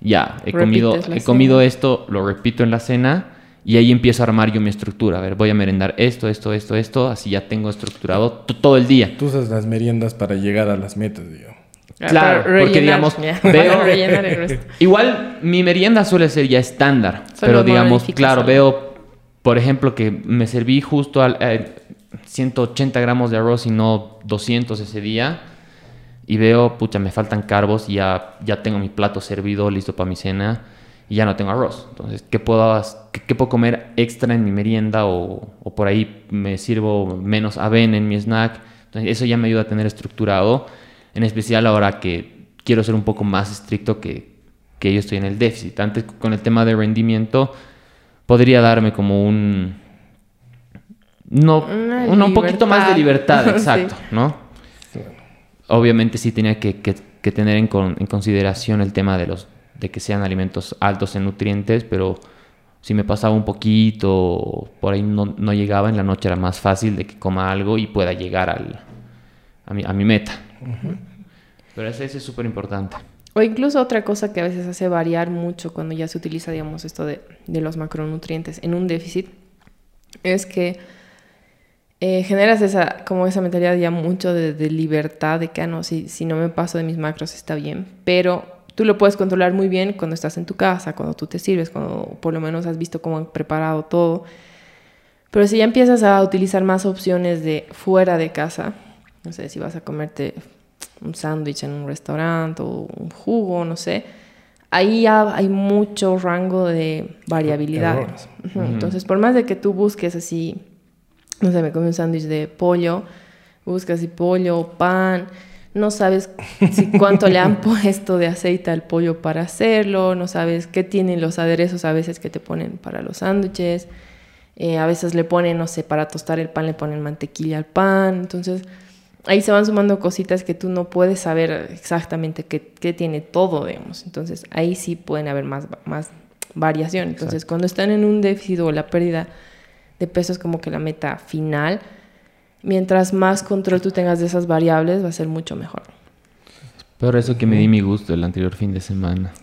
ya, he comido, he comido esto, lo repito en la cena. Y ahí empiezo a armar yo mi estructura. A ver, voy a merendar esto, esto, esto, esto. Así ya tengo estructurado todo el día. Tú usas las meriendas para llegar a las metas, digamos. Ah, Claro, porque digamos, veo, igual mi merienda suele ser ya estándar, pero digamos, claro, veo, por ejemplo, que me serví justo al, eh, 180 gramos de arroz y no 200 ese día, y veo, pucha, me faltan carbos y ya, ya tengo mi plato servido, listo para mi cena, y ya no tengo arroz. Entonces, ¿qué puedo, qué, qué puedo comer extra en mi merienda? O, o por ahí me sirvo menos avena en mi snack. Entonces, eso ya me ayuda a tener estructurado en especial ahora que quiero ser un poco más estricto que, que yo estoy en el déficit. Antes con el tema de rendimiento podría darme como un... No, un, un, poquito más de libertad, exacto, sí. ¿no? Obviamente sí tenía que, que, que tener en, con, en, consideración el tema de, los, de que sean alimentos altos en nutrientes, pero si me pasaba un poquito, por ahí no, no llegaba, en la noche era más fácil de que coma algo y pueda llegar al, a, mi, a mi meta. Pero ese, ese es súper importante. O incluso otra cosa que a veces hace variar mucho cuando ya se utiliza, digamos, esto de, de los macronutrientes en un déficit, es que eh, generas esa, como esa mentalidad ya mucho de, de libertad, de que, ah, no, si, si no me paso de mis macros está bien, pero tú lo puedes controlar muy bien cuando estás en tu casa, cuando tú te sirves, cuando por lo menos has visto cómo han preparado todo. Pero si ya empiezas a utilizar más opciones de fuera de casa, no sé, si vas a comerte un sándwich en un restaurante o un jugo, no sé, ahí ya hay mucho rango de variabilidad. Uh -huh. Entonces, por más de que tú busques así, no sé, me comí un sándwich de pollo, buscas así pollo, pan, no sabes si cuánto le han puesto de aceite al pollo para hacerlo, no sabes qué tienen los aderezos a veces que te ponen para los sándwiches, eh, a veces le ponen, no sé, para tostar el pan le ponen mantequilla al pan, entonces ahí se van sumando cositas que tú no puedes saber exactamente qué, qué tiene todo, digamos. Entonces ahí sí pueden haber más, más variación. Entonces Exacto. cuando están en un déficit o la pérdida de peso es como que la meta final. Mientras más control tú tengas de esas variables va a ser mucho mejor. Pero eso que me di mi gusto el anterior fin de semana.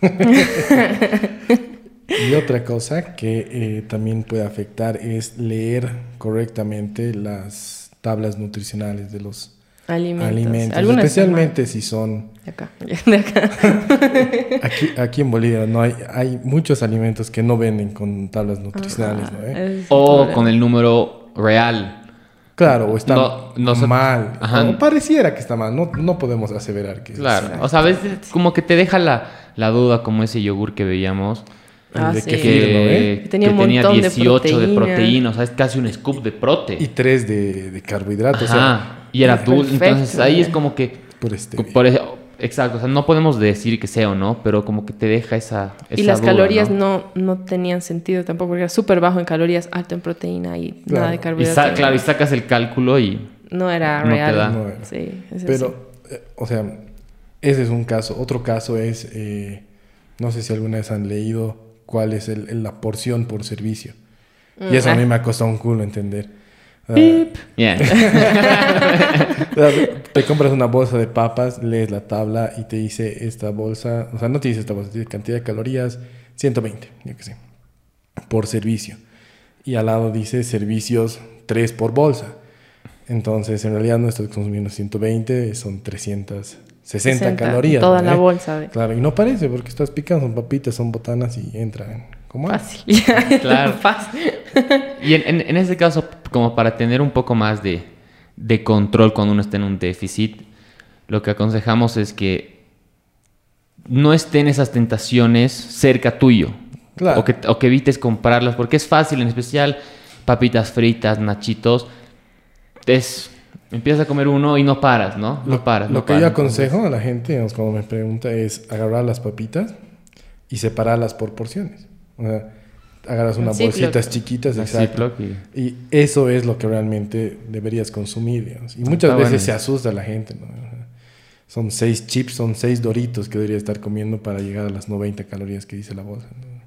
y otra cosa que eh, también puede afectar es leer correctamente las tablas nutricionales de los alimentos. alimentos especialmente si son... De acá. De acá. aquí, aquí, en Bolivia no hay, hay muchos alimentos que no venden con tablas nutricionales. ¿no, eh? O con el número real. Claro, o está no, no mal. Ajá. O pareciera que está mal. No, no podemos aseverar que Claro. Es, o sea, a veces como que te deja la, la duda, como ese yogur que veíamos. Ah, de sí. que, tenía, que un tenía 18 de proteína. de proteína. O sea, es casi un scoop de prote. Y 3 de, de carbohidratos. Ajá. O sea, y era dulce. Entonces ahí es como que. Por este. Por eso, exacto. O sea, no podemos decir que sea o no, pero como que te deja esa. esa y las duda, calorías ¿no? ¿no? no, tenían sentido tampoco, porque era súper bajo en calorías, alto en proteína y claro. nada de carbohidratos. Y claro, y sacas el cálculo y. No era no real. Te da. No era. Sí, es pero, eh, o sea, ese es un caso. Otro caso es. Eh, no sé si alguna vez han leído cuál es el, el, la porción por servicio. Mm. Y eso a mí me ha costado un culo entender. Uh, yeah. te compras una bolsa de papas, lees la tabla y te dice esta bolsa, o sea, no te dice esta bolsa, te dice cantidad de calorías, 120, yo qué sé, por servicio. Y al lado dice servicios 3 por bolsa. Entonces, en realidad no estás consumiendo 120, son 360 60, calorías. Toda ¿eh? la bolsa. De... Claro, y no parece porque estás picando, son papitas, son botanas y entran. ¿Cómo Fácil. claro. Fácil. Y en, en, en, este caso, como para tener un poco más de, de control cuando uno está en un déficit, lo que aconsejamos es que no estén esas tentaciones cerca tuyo. Claro. O, que, o que evites comprarlas, porque es fácil, en especial papitas fritas, nachitos. Es Empiezas a comer uno y no paras, ¿no? No Lo, paras. lo no que paras. yo aconsejo a la gente, digamos, cuando me pregunta, es agarrar las papitas y separarlas por porciones. O sea, agarras Un unas bolsitas chiquitas, exacto. Y- Y eso es lo que realmente deberías consumir, digamos. Y muchas Está veces bueno. se asusta la gente, ¿no? Son seis chips, son seis doritos que debería estar comiendo para llegar a las 90 calorías que dice la bolsa. No,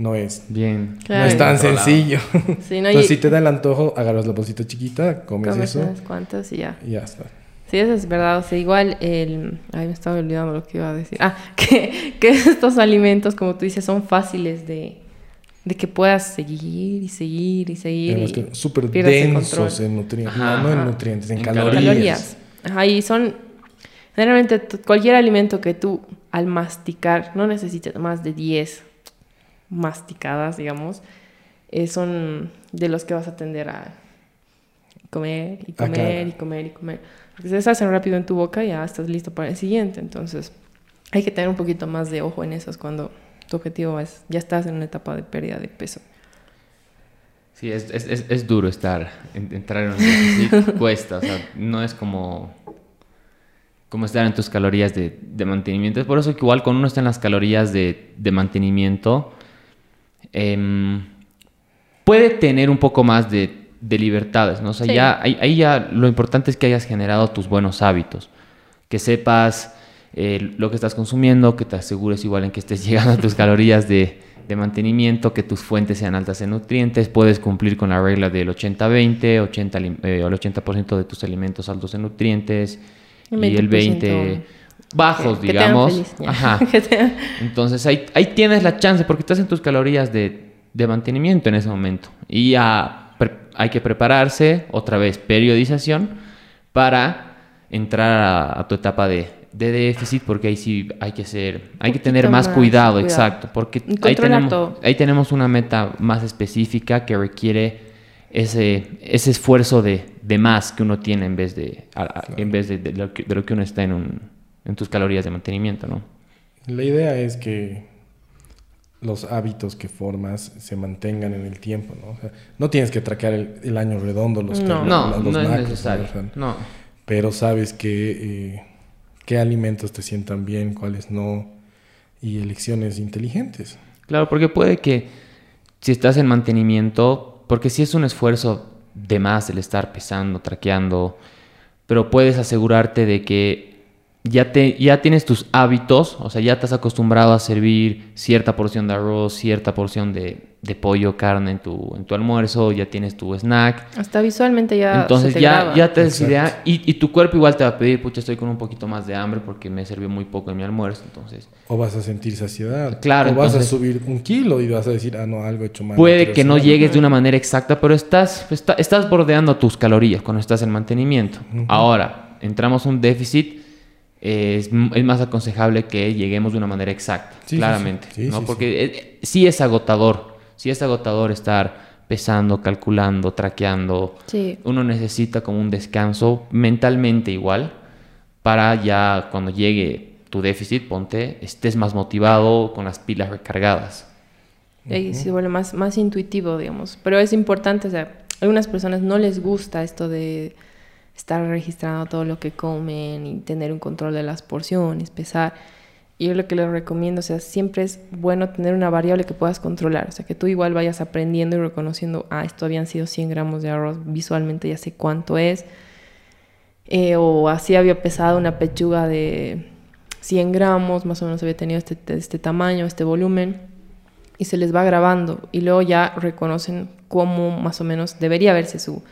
No es, Bien. Claro. no es tan sencillo. Sí, no, Entonces, y si te da el antojo, agarras la bolsita chiquita, comes, comes eso unas cuantas y ya. y ya está. Sí, eso es verdad. O sea, igual el... Ay, me estaba olvidando lo que iba a decir. Ah, que, que estos alimentos, como tú dices, son fáciles de, de que puedas seguir y seguir y seguir. Súper densos en nutrientes. Ajá, no, no en nutrientes, en, En calorías. calorías. Ajá, y son... Generalmente cualquier alimento que tú al masticar no necesites más de 10 masticadas, digamos, eh, son de los que vas a tender a comer y Ah, comer y comer y comer. Porque se deshacen rápido en tu boca y ya estás listo para el siguiente. Entonces hay que tener un poquito más de ojo en esos cuando tu objetivo es, ya estás en una etapa de pérdida de peso. Sí, es, es, es, es duro estar, en- entrar en un déficit, cuesta, o sea, no es como, como estar en tus calorías de, de mantenimiento. Es por eso que igual cuando uno está en las calorías de, de mantenimiento, em, puede tener un poco más de, de libertades, ¿no? O sea, Sí. ya, ahí, ahí ya lo importante es que hayas generado tus buenos hábitos, que sepas eh, lo que estás consumiendo, que te asegures igual en que estés llegando a tus calorías de, de mantenimiento, que tus fuentes sean altas en nutrientes, puedes cumplir con la regla del 80-20, 80, lim- eh, el 80% de tus alimentos altos en nutrientes Y y el 20 bajos, que- que te hagan digamos. feliz. Ajá. Que te- Entonces ahí, ahí tienes la chance porque estás en tus calorías de, de mantenimiento en ese momento. Y pre- hay que prepararse, otra vez, periodización, para entrar a, a tu etapa de, de déficit porque ahí sí hay que ser, hay que tener más, más cuidado, cuidado. exacto, porque ahí tenemos, todo. ahí tenemos una meta más específica que requiere ese, ese esfuerzo de, de más que uno tiene en vez de, a- a- en vez de, de lo que, de lo que uno está en, un, en tus calorías de mantenimiento, ¿no? La idea es que los hábitos que formas se mantengan en el tiempo, ¿no? O sea, no tienes que traquear el, el año redondo los, No. No, los no es macros, necesario. O sea, No. pero sabes que eh, qué alimentos te sientan bien, cuáles no, y elecciones inteligentes. Claro, porque puede que si estás en mantenimiento, porque si es un esfuerzo de más el estar pesando, traqueando, pero puedes asegurarte de que ya, te, ya tienes tus hábitos, o sea, ya te has acostumbrado a servir cierta porción de arroz, cierta porción de, de pollo, carne en tu, en tu almuerzo, ya tienes tu snack. Hasta visualmente ya Entonces se te ya, graba. ya te das Exacto. idea y, y tu cuerpo igual te va a pedir, pucha, estoy con un poquito más de hambre porque me sirvió muy poco en mi almuerzo, entonces... O vas a sentir saciedad. Claro, O vas entonces- a subir un kilo y vas a decir, ah, no, algo he hecho mal. Puede que no llegues de una manera exacta, pero estás, está- estás bordeando tus calorías cuando estás en mantenimiento. Ahora, entramos a un déficit, eh, es, es más aconsejable que lleguemos de una manera exacta, Sí, claramente. sí. Sí, ¿no? sí, Porque eh, sí es agotador, sí es agotador estar pesando, calculando, traqueando. Sí. Uno necesita como un descanso mentalmente igual para ya cuando llegue tu déficit, ponte, estés más motivado con las pilas recargadas. Y se vuelve más, más intuitivo, digamos. Pero es importante, o sea, a algunas personas no les gusta esto de estar registrando todo lo que comen y tener un control de las porciones, pesar. Y yo lo que les recomiendo, o sea, siempre es bueno tener una variable que puedas controlar. O sea, que tú igual vayas aprendiendo y reconociendo, ah, esto habían sido 100 gramos de arroz, visualmente ya sé cuánto es. Eh, o así había pesado una pechuga de 100 gramos, más o menos había tenido este, este tamaño, este volumen, y se les va grabando. Y luego ya reconocen cómo más o menos debería verse su,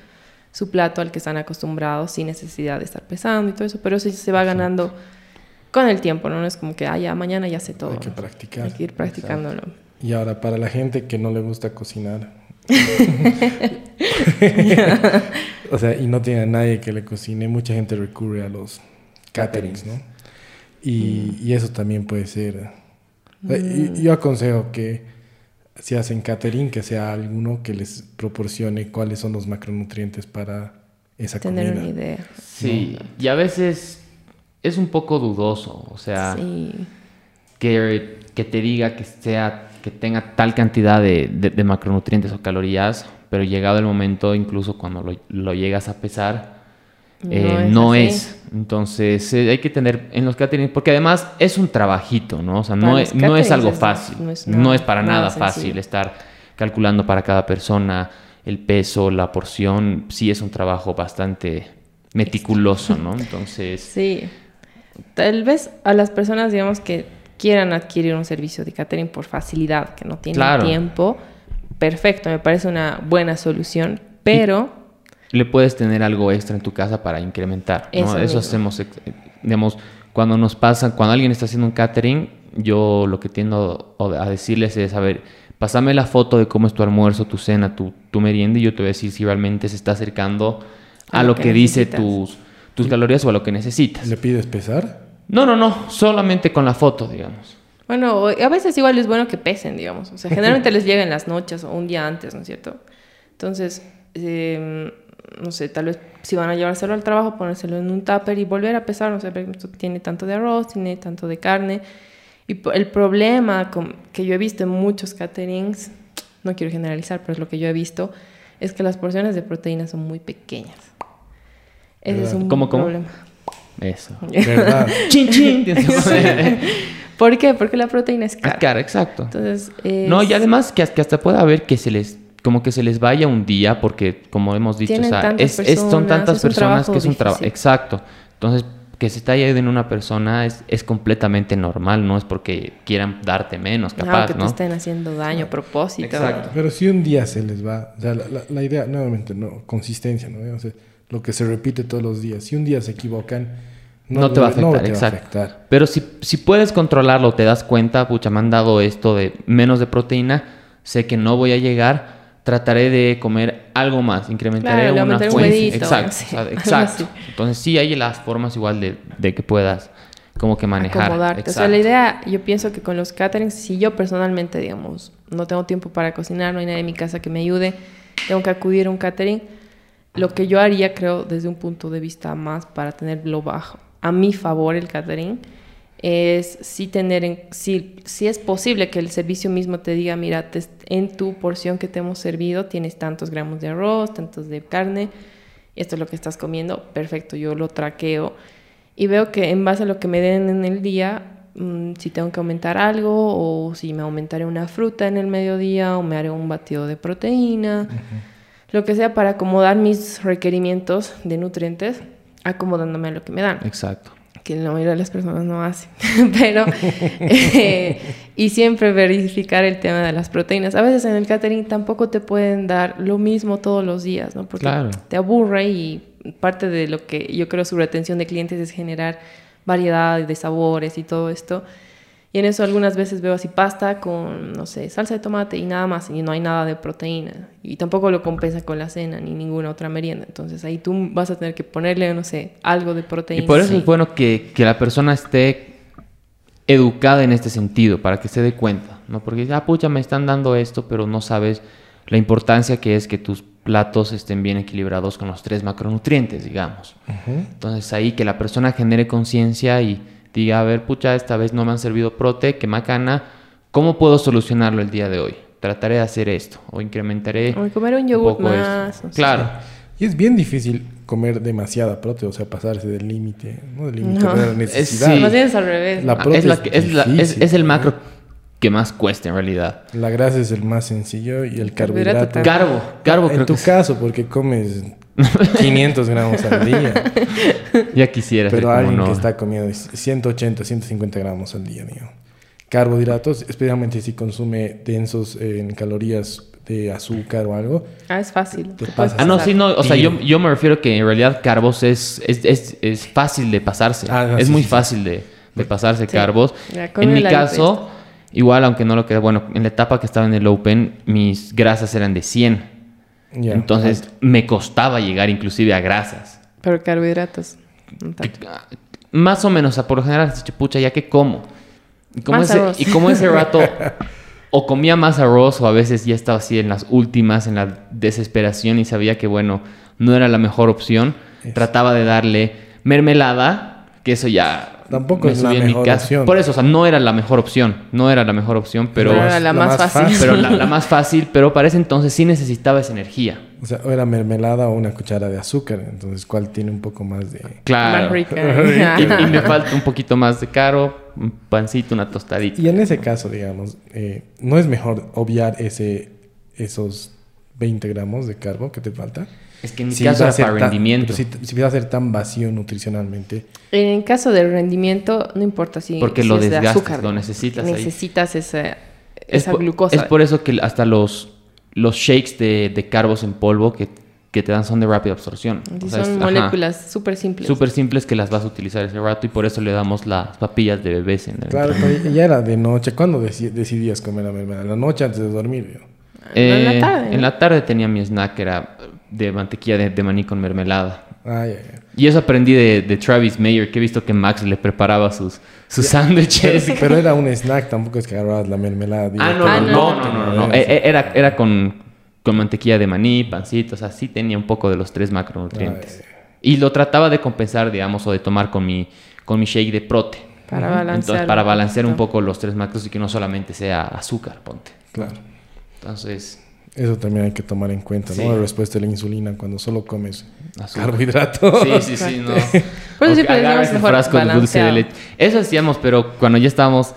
su plato al que están acostumbrados, sin necesidad de estar pesando y todo eso, pero eso se va ganando con el tiempo, ¿no? No es como que, ah, ya mañana ya sé todo. Hay que ¿no? practicar. Hay que ir practicándolo. Y ahora, para la gente que no le gusta cocinar. o sea, y no tiene a nadie que le cocine, mucha gente recurre a los caterings, ¿no? Y, y eso también puede ser. o sea, y- y yo aconsejo que si hacen catering, que sea alguno que les proporcione cuáles son los macronutrientes para esa Tener comida. una idea. Sí, y a veces es un poco dudoso, o sea, Sí. que, que te diga que sea, que tenga tal cantidad de, de- de macronutrientes o calorías, pero llegado el momento, incluso cuando lo, lo llegas a pesar, eh, No no, es es. Entonces eh, hay que tener en los catering, porque además es un trabajito, ¿no? O sea, no es, no es caterings algo fácil. no es No nada- es para nada nada, fácil estar calculando para cada persona el peso, la porción. Sí es un trabajo bastante meticuloso, ¿no? Entonces, Sí. Tal vez a las personas, digamos, que quieran adquirir un servicio de catering por facilidad, que no tienen Claro. tiempo, perfecto, me parece una buena solución, pero le puedes tener algo extra en tu casa para incrementar. ¿no? Eso hacemos, ex- digamos, cuando nos pasa, cuando alguien está haciendo un catering, yo lo que tiendo a decirles es, a ver, pásame la foto de cómo es tu almuerzo, tu cena, tu, tu merienda y yo te voy a decir si realmente se está acercando a, lo que, dice tus, tus calorías o a lo que necesitas. ¿Le pides pesar? No, no, no, solamente con la foto, digamos. bueno, a veces igual es bueno que pesen, digamos. O sea, generalmente les llega en las noches o un día antes, ¿no es cierto? Entonces, eh, no sé, tal vez si van a llevárselo al trabajo, ponérselo en un tupper y volver a pesar, no sé, por ejemplo, tiene tanto de arroz, tiene tanto de carne. Y el problema con- que yo he visto en muchos caterings, no quiero generalizar, pero es lo que yo he visto, es que las porciones de proteína son muy pequeñas. Ese es ¿Verdad? un ¿Cómo, cómo? problema. Eso. ¿Verdad? chin, chin. ¿Por qué? Porque la proteína es cara. Claro, exacto. Entonces, es- No, y además que, que hasta pueda haber que se les como que se les vaya un día porque como hemos dicho, o sea, tantas es, es- son tantas es personas que es un trabajo exacto. Entonces, que se te haya ido en una persona es, es completamente normal, no es porque quieran darte menos, capaz, que te ¿no? estén haciendo daño a propósito. Exacto. Pero si un día se les va, o sea, la, la- la idea, nuevamente, no, consistencia, ¿no? O sea, lo que se repite todos los días. Si un día se equivocan, No, te va a no afectar, te exacto. va a afectar. Pero si, si puedes controlarlo, te das cuenta, pucha, me han dado esto de menos de proteína, sé que no voy a llegar, trataré de comer algo más, incrementaré Claro, una un fuente. huevito, exacto, sí. Entonces sí hay las formas igual de, de que puedas como que manejar. acomodarte. O sea, la idea, yo pienso que con los caterings, si yo personalmente, digamos, no tengo tiempo para cocinar, no hay nadie en mi casa que me ayude, tengo que acudir a un catering, lo que yo haría, creo, desde un punto de vista más para tenerlo bajo, a mi favor el catering, es sí tener, en, si, si es posible que el servicio mismo te diga, mira, te- en tu porción que te hemos servido tienes tantos gramos de arroz, tantos de carne, esto es lo que estás comiendo, perfecto, yo lo traqueo y veo que en base a lo que me den en el día, mm, si tengo que aumentar algo o si me aumentaré una fruta en el mediodía o me haré un batido de proteína, lo que sea para acomodar mis requerimientos de nutrientes, acomodándome a lo que me dan. Exacto. Que la mayoría de las personas no hacen, pero eh, y siempre verificar el tema de las proteínas. A veces en el catering tampoco te pueden dar lo mismo todos los días, ¿no? Porque Claro. te aburre y parte de lo que yo creo su retención de clientes es generar variedad de sabores y todo esto. Y en eso algunas veces veo así pasta con, no sé, salsa de tomate y nada más, y no hay nada de proteína. Y tampoco lo compensa con la cena ni ninguna otra merienda. Entonces ahí tú vas a tener que ponerle, no sé, algo de proteína. Y por eso Sí. es bueno que, que la persona esté educada en este sentido, para que se dé cuenta, ¿no? Porque, ah, pucha, me están dando esto, pero no sabes la importancia que es que tus platos estén bien equilibrados con los tres macronutrientes, digamos. Entonces ahí que la persona genere conciencia y diga, a ver, pucha, esta vez no me han servido prote, que macana, ¿cómo puedo solucionarlo el día de hoy? Trataré de hacer esto, o incrementaré... O comer un yogur poco esto. más. Claro. Y es bien difícil comer demasiada prote, o sea, pasarse del límite, ¿no? Del límite No. de la necesidad. sí. Más bien es al revés. La Ah, prote es, la es que- es la- es- difícil, es el ¿no? macro que más cuesta en realidad. La grasa es el más sencillo y el carbohidrato. Carbo, carbo en creo tu que es- caso, porque comes 500 gramos al día. ya quisiera Pero alguien no. que está comiendo 180, 150 gramos al día, digo. Carbohidratos, especialmente si consume densos en calorías de azúcar o algo. Ah, es fácil. Te pasas. Ah, no, sí, no, o sea, yo, yo me refiero que en realidad carbos es, es, es, es fácil de pasarse. Ah, no, es sí, muy sí, sí. fácil de, de pasarse Sí. carbos. Ya, En mi caso, igual, aunque no lo queda, bueno, en la etapa que estaba en el Open, mis grasas eran de 100. Entonces, me costaba llegar inclusive a grasas. Pero carbohidratos. no tanto. Más o menos, o sea, por lo general, pucha, ¿ya qué como? Y como, Más ese, arroz. y como ese rato, o comía más arroz, o a veces ya estaba así en las últimas, en la desesperación, y sabía que, bueno, no era la mejor opción. Trataba de darle mermelada, que eso ya. Tampoco me es la en mi mejor casa. opción. Por eso, o sea, no era la mejor opción. No era la mejor opción, pero. No era la más fácil. Pero la, la más fácil, pero para ese entonces sí necesitaba esa energía. O sea, o era mermelada o una cuchara de azúcar. Entonces, ¿cuál tiene un poco más de...? Claro. Más rica. y, y me falta un poquito más de caro, un pancito, una tostadita. Y en ese caso, digamos, eh, ¿no es mejor obviar ese, esos 20 gramos de carbo que te falta? Es que en mi Si caso era para tan- rendimiento. si, si va a ser tan vacío nutricionalmente, En caso del rendimiento, no importa si, Porque si lo es de desgastas, azúcar. lo necesitas ahí. Necesitas esa, es, esa por, glucosa. es por eso que hasta los, los shakes de, de carbos en polvo que, que te dan son de rápida absorción. O sea, son es- moléculas súper simples. súper simples que las vas a utilizar ese rato y por eso le damos las papillas de bebés en el claro, pero ya era de noche. ¿Cuándo deci- decidías comer la mermelada? La noche antes de dormir. yo. en la Eh, tarde. En la tarde tenía mi snack, era de mantequilla de, de maní con mermelada. Ay, ay, ay. Y eso aprendí de, de Travis Mayer, que he visto que Max le preparaba sus, sus sándwiches. Pero era un snack, tampoco es que agarrabas la mermelada. Ah, no, Ah, no, no, no, no, no, no. Eh, eh, Era, era con, con mantequilla de maní, pancitos, así tenía un poco de los tres macronutrientes. Y lo trataba de compensar, digamos, o de tomar con mi, con mi shake de prote. Para balancear. Entonces, para un balancear un poco los tres macros y que no solamente sea azúcar, ponte. Claro. Entonces, Eso también hay que tomar en cuenta, Sí. ¿no? La respuesta de la insulina cuando solo comes Azúcar. carbohidratos. Sí, sí, sí, no. Por eso siempre decimos mejor frasco de dulce de leche. Eso hacíamos, pero cuando ya estábamos,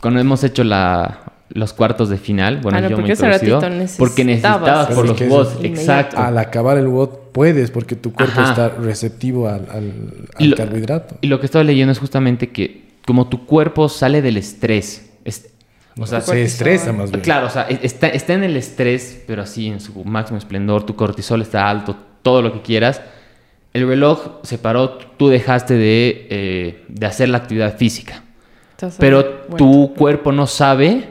cuando hemos hecho la, los cuartos de final, bueno, Ah, no, yo porque ese introducido, porque necesitabas. por los bots, exacto. Al acabar el bot puedes porque tu cuerpo Ajá. está receptivo al, al- Y al lo- carbohidrato. Y lo que estaba leyendo es justamente que como tu cuerpo sale del estrés, es- o sea, se estresa más bien. Claro, o sea, e- está, está en el estrés, pero así en su máximo esplendor, tu cortisol está alto, todo lo que quieras. El reloj se paró, tú dejaste de, eh, de hacer la actividad física, Entonces, pero bueno. tu cuerpo no sabe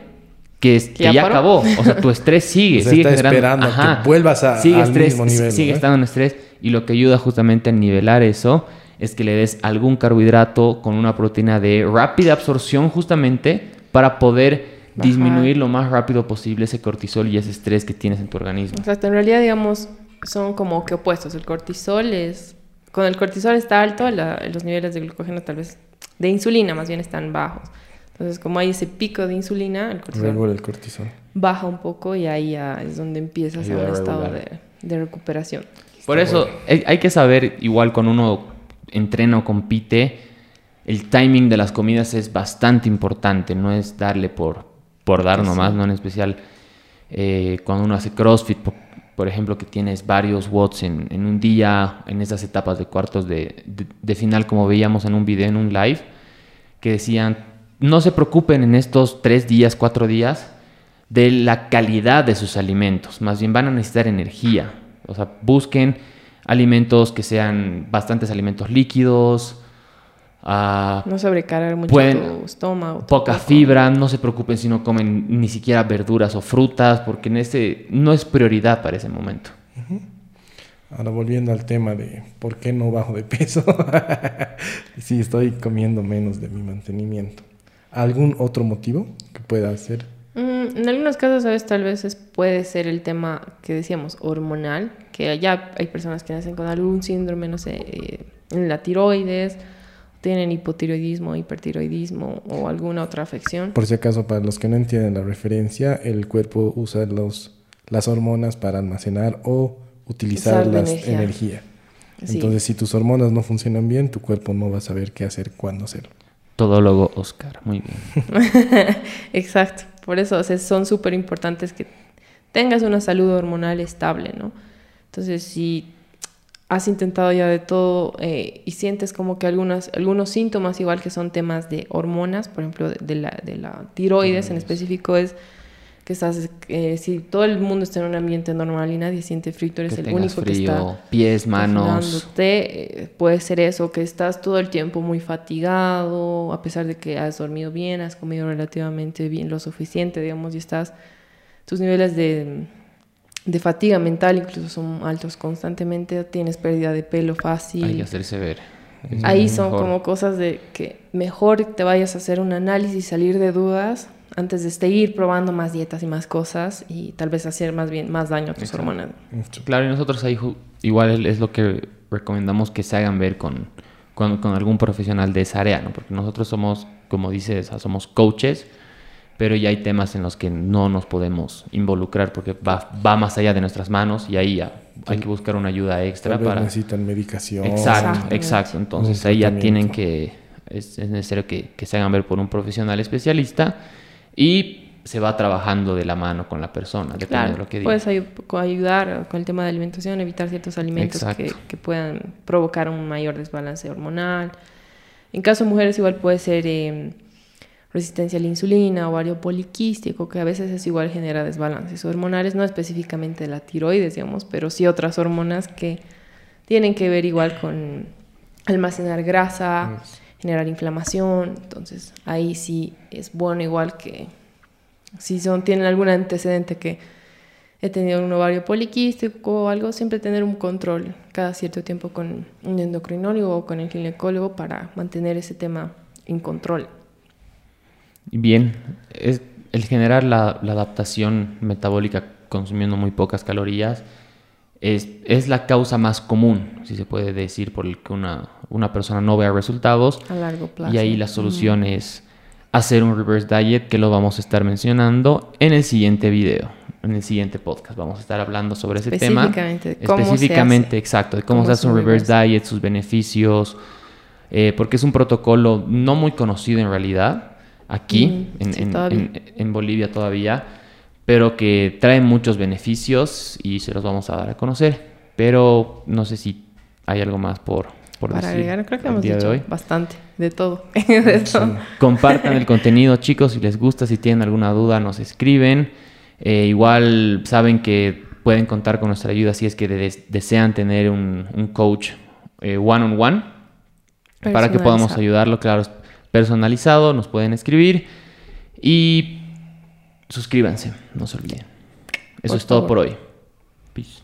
que, es- que ya acabó. O sea, tu estrés sigue, O sea, sigue está generando. esperando que vuelvas a- sigue al estrés, mismo nivel, Sigue estando en estrés y lo que ayuda justamente a nivelar eso es que le des algún carbohidrato con una proteína de rápida absorción justamente para poder Bajar. disminuir lo más rápido posible ese cortisol y ese estrés que tienes en tu organismo. Exacto, en realidad, digamos, son como que opuestos. El cortisol es. Cuando el cortisol está alto, la- los niveles de glucógeno, tal vez. de insulina, más bien, están bajos. Entonces, como hay ese pico de insulina, el cortisol Regula el cortisol. baja un poco y ahí ya es donde empiezas a un estado de, de recuperación. Por eso hay, hay que saber, igual cuando uno entrena o compite, el timing de las comidas es bastante importante, no es darle por, por dar nomás, no en especial eh, cuando uno hace CrossFit, por, por ejemplo, que tienes varios watts en, en un día, en esas etapas de cuartos de, de- de final, como veíamos en un video, en un live, que decían, no se preocupen en estos tres días, cuatro días, de la calidad de sus alimentos, más bien van a necesitar energía. O sea, busquen alimentos que sean bastantes alimentos líquidos, ah, No sobrecargar mucho Pueden- tu estómago. poca tampoco. fibra, no se preocupen si no comen ni siquiera verduras o frutas, porque en ese no es prioridad para ese momento. Ahora volviendo al tema de por qué no bajo de peso. sí, estoy comiendo menos de mi mantenimiento. ¿Algún otro motivo que pueda hacer? Mm, en algunos casos, ¿sabes? Tal vez es- puede ser el tema que decíamos, hormonal, que ya hay personas que nacen con algún síndrome, no sé, eh, en la tiroides, tienen hipotiroidismo, hipertiroidismo o alguna otra afección. Por si acaso, para los que no entienden la referencia, el cuerpo usa los, las hormonas para almacenar o utilizar la la energía. energía. Sí. Entonces, si tus hormonas no funcionan bien, tu cuerpo no va a saber qué hacer, cuándo hacerlo. Todólogo Oscar, muy bien. Exacto. Por eso o sea, son súper importantes que tengas una salud hormonal estable, ¿no? Entonces, si has intentado ya de todo eh, y sientes como que algunas, algunos síntomas, igual que son temas de hormonas, por ejemplo, de, la, de la tiroides en específico, es que estás, eh, si todo el mundo está en un ambiente normal y nadie siente frío, tú eres Que el único que está pies, manos. eh, puede ser eso, que estás todo el tiempo muy fatigado, a pesar de que has dormido bien, has comido relativamente bien, lo suficiente, digamos, y estás, tus niveles de, de fatiga mental incluso son altos constantemente, tienes pérdida de pelo fácil. Hay que hacerse ver. Es Ahí son mejor. como cosas de que mejor te vayas a hacer un análisis, salir de dudas antes de seguir probando más dietas y más cosas y tal vez hacer más bien más daño a tus Exacto. hormonas. Claro, y nosotros ahí igual es lo que recomendamos que se hagan ver con, con, con algún profesional de esa área, ¿no? Porque nosotros somos, como dices, somos coaches pero ya hay temas en los que no nos podemos involucrar porque va, va más allá de nuestras manos y ahí ya hay que buscar una ayuda extra para... necesitan medicación. Exacto, exacto. Entonces ahí ya tienen que, es, es necesario que, que se hagan ver por un profesional especialista y se va trabajando de la mano con la persona, depende Claro, de lo que diga. puedes ayudar con el tema de alimentación, evitar ciertos alimentos que, puedan provocar un mayor desbalance hormonal. En caso de mujeres igual puede ser eh, resistencia a la insulina, ovario poliquístico, que a veces eso igual genera desbalances hormonales, no específicamente de la tiroides, digamos, pero sí otras hormonas que tienen que ver igual con almacenar grasa, generar inflamación. Entonces ahí sí es bueno igual que si son, tienen algún antecedente que he tenido un ovario poliquístico o algo, siempre tener un control cada cierto tiempo con un endocrinólogo o con el ginecólogo para mantener ese tema en control. Bien, es el generar la, la adaptación metabólica consumiendo muy pocas calorías es, es la causa más común, si se puede decir, por el que una, una persona no vea resultados. A largo plazo. Y ahí la solución es hacer un reverse diet que lo vamos a estar mencionando en el siguiente video, en el siguiente podcast. Vamos a estar hablando sobre ese tema. Específicamente cómo se Específicamente, hace. exacto, de cómo, Cómo se hace un un reverse reverse. diet, sus beneficios, eh, porque es un protocolo no muy conocido en realidad aquí, Mm, en, sí, en- todavía. en- en Bolivia todavía, pero que trae muchos beneficios y se los vamos a dar a conocer. Pero no sé si hay algo más por, por Para decir agregar, creo que hemos de dicho hoy. bastante, de todo. de todo. Compartan el contenido, chicos, si les gusta, si tienen alguna duda, nos escriben. Eh, igual saben que pueden contar con nuestra ayuda si es que des- desean tener un, un coach eh, one on one para que podamos ayudarlo, claro, personalizado, nos pueden escribir y suscríbanse, no se olviden. Eso Por es todo favor. por hoy. Peace.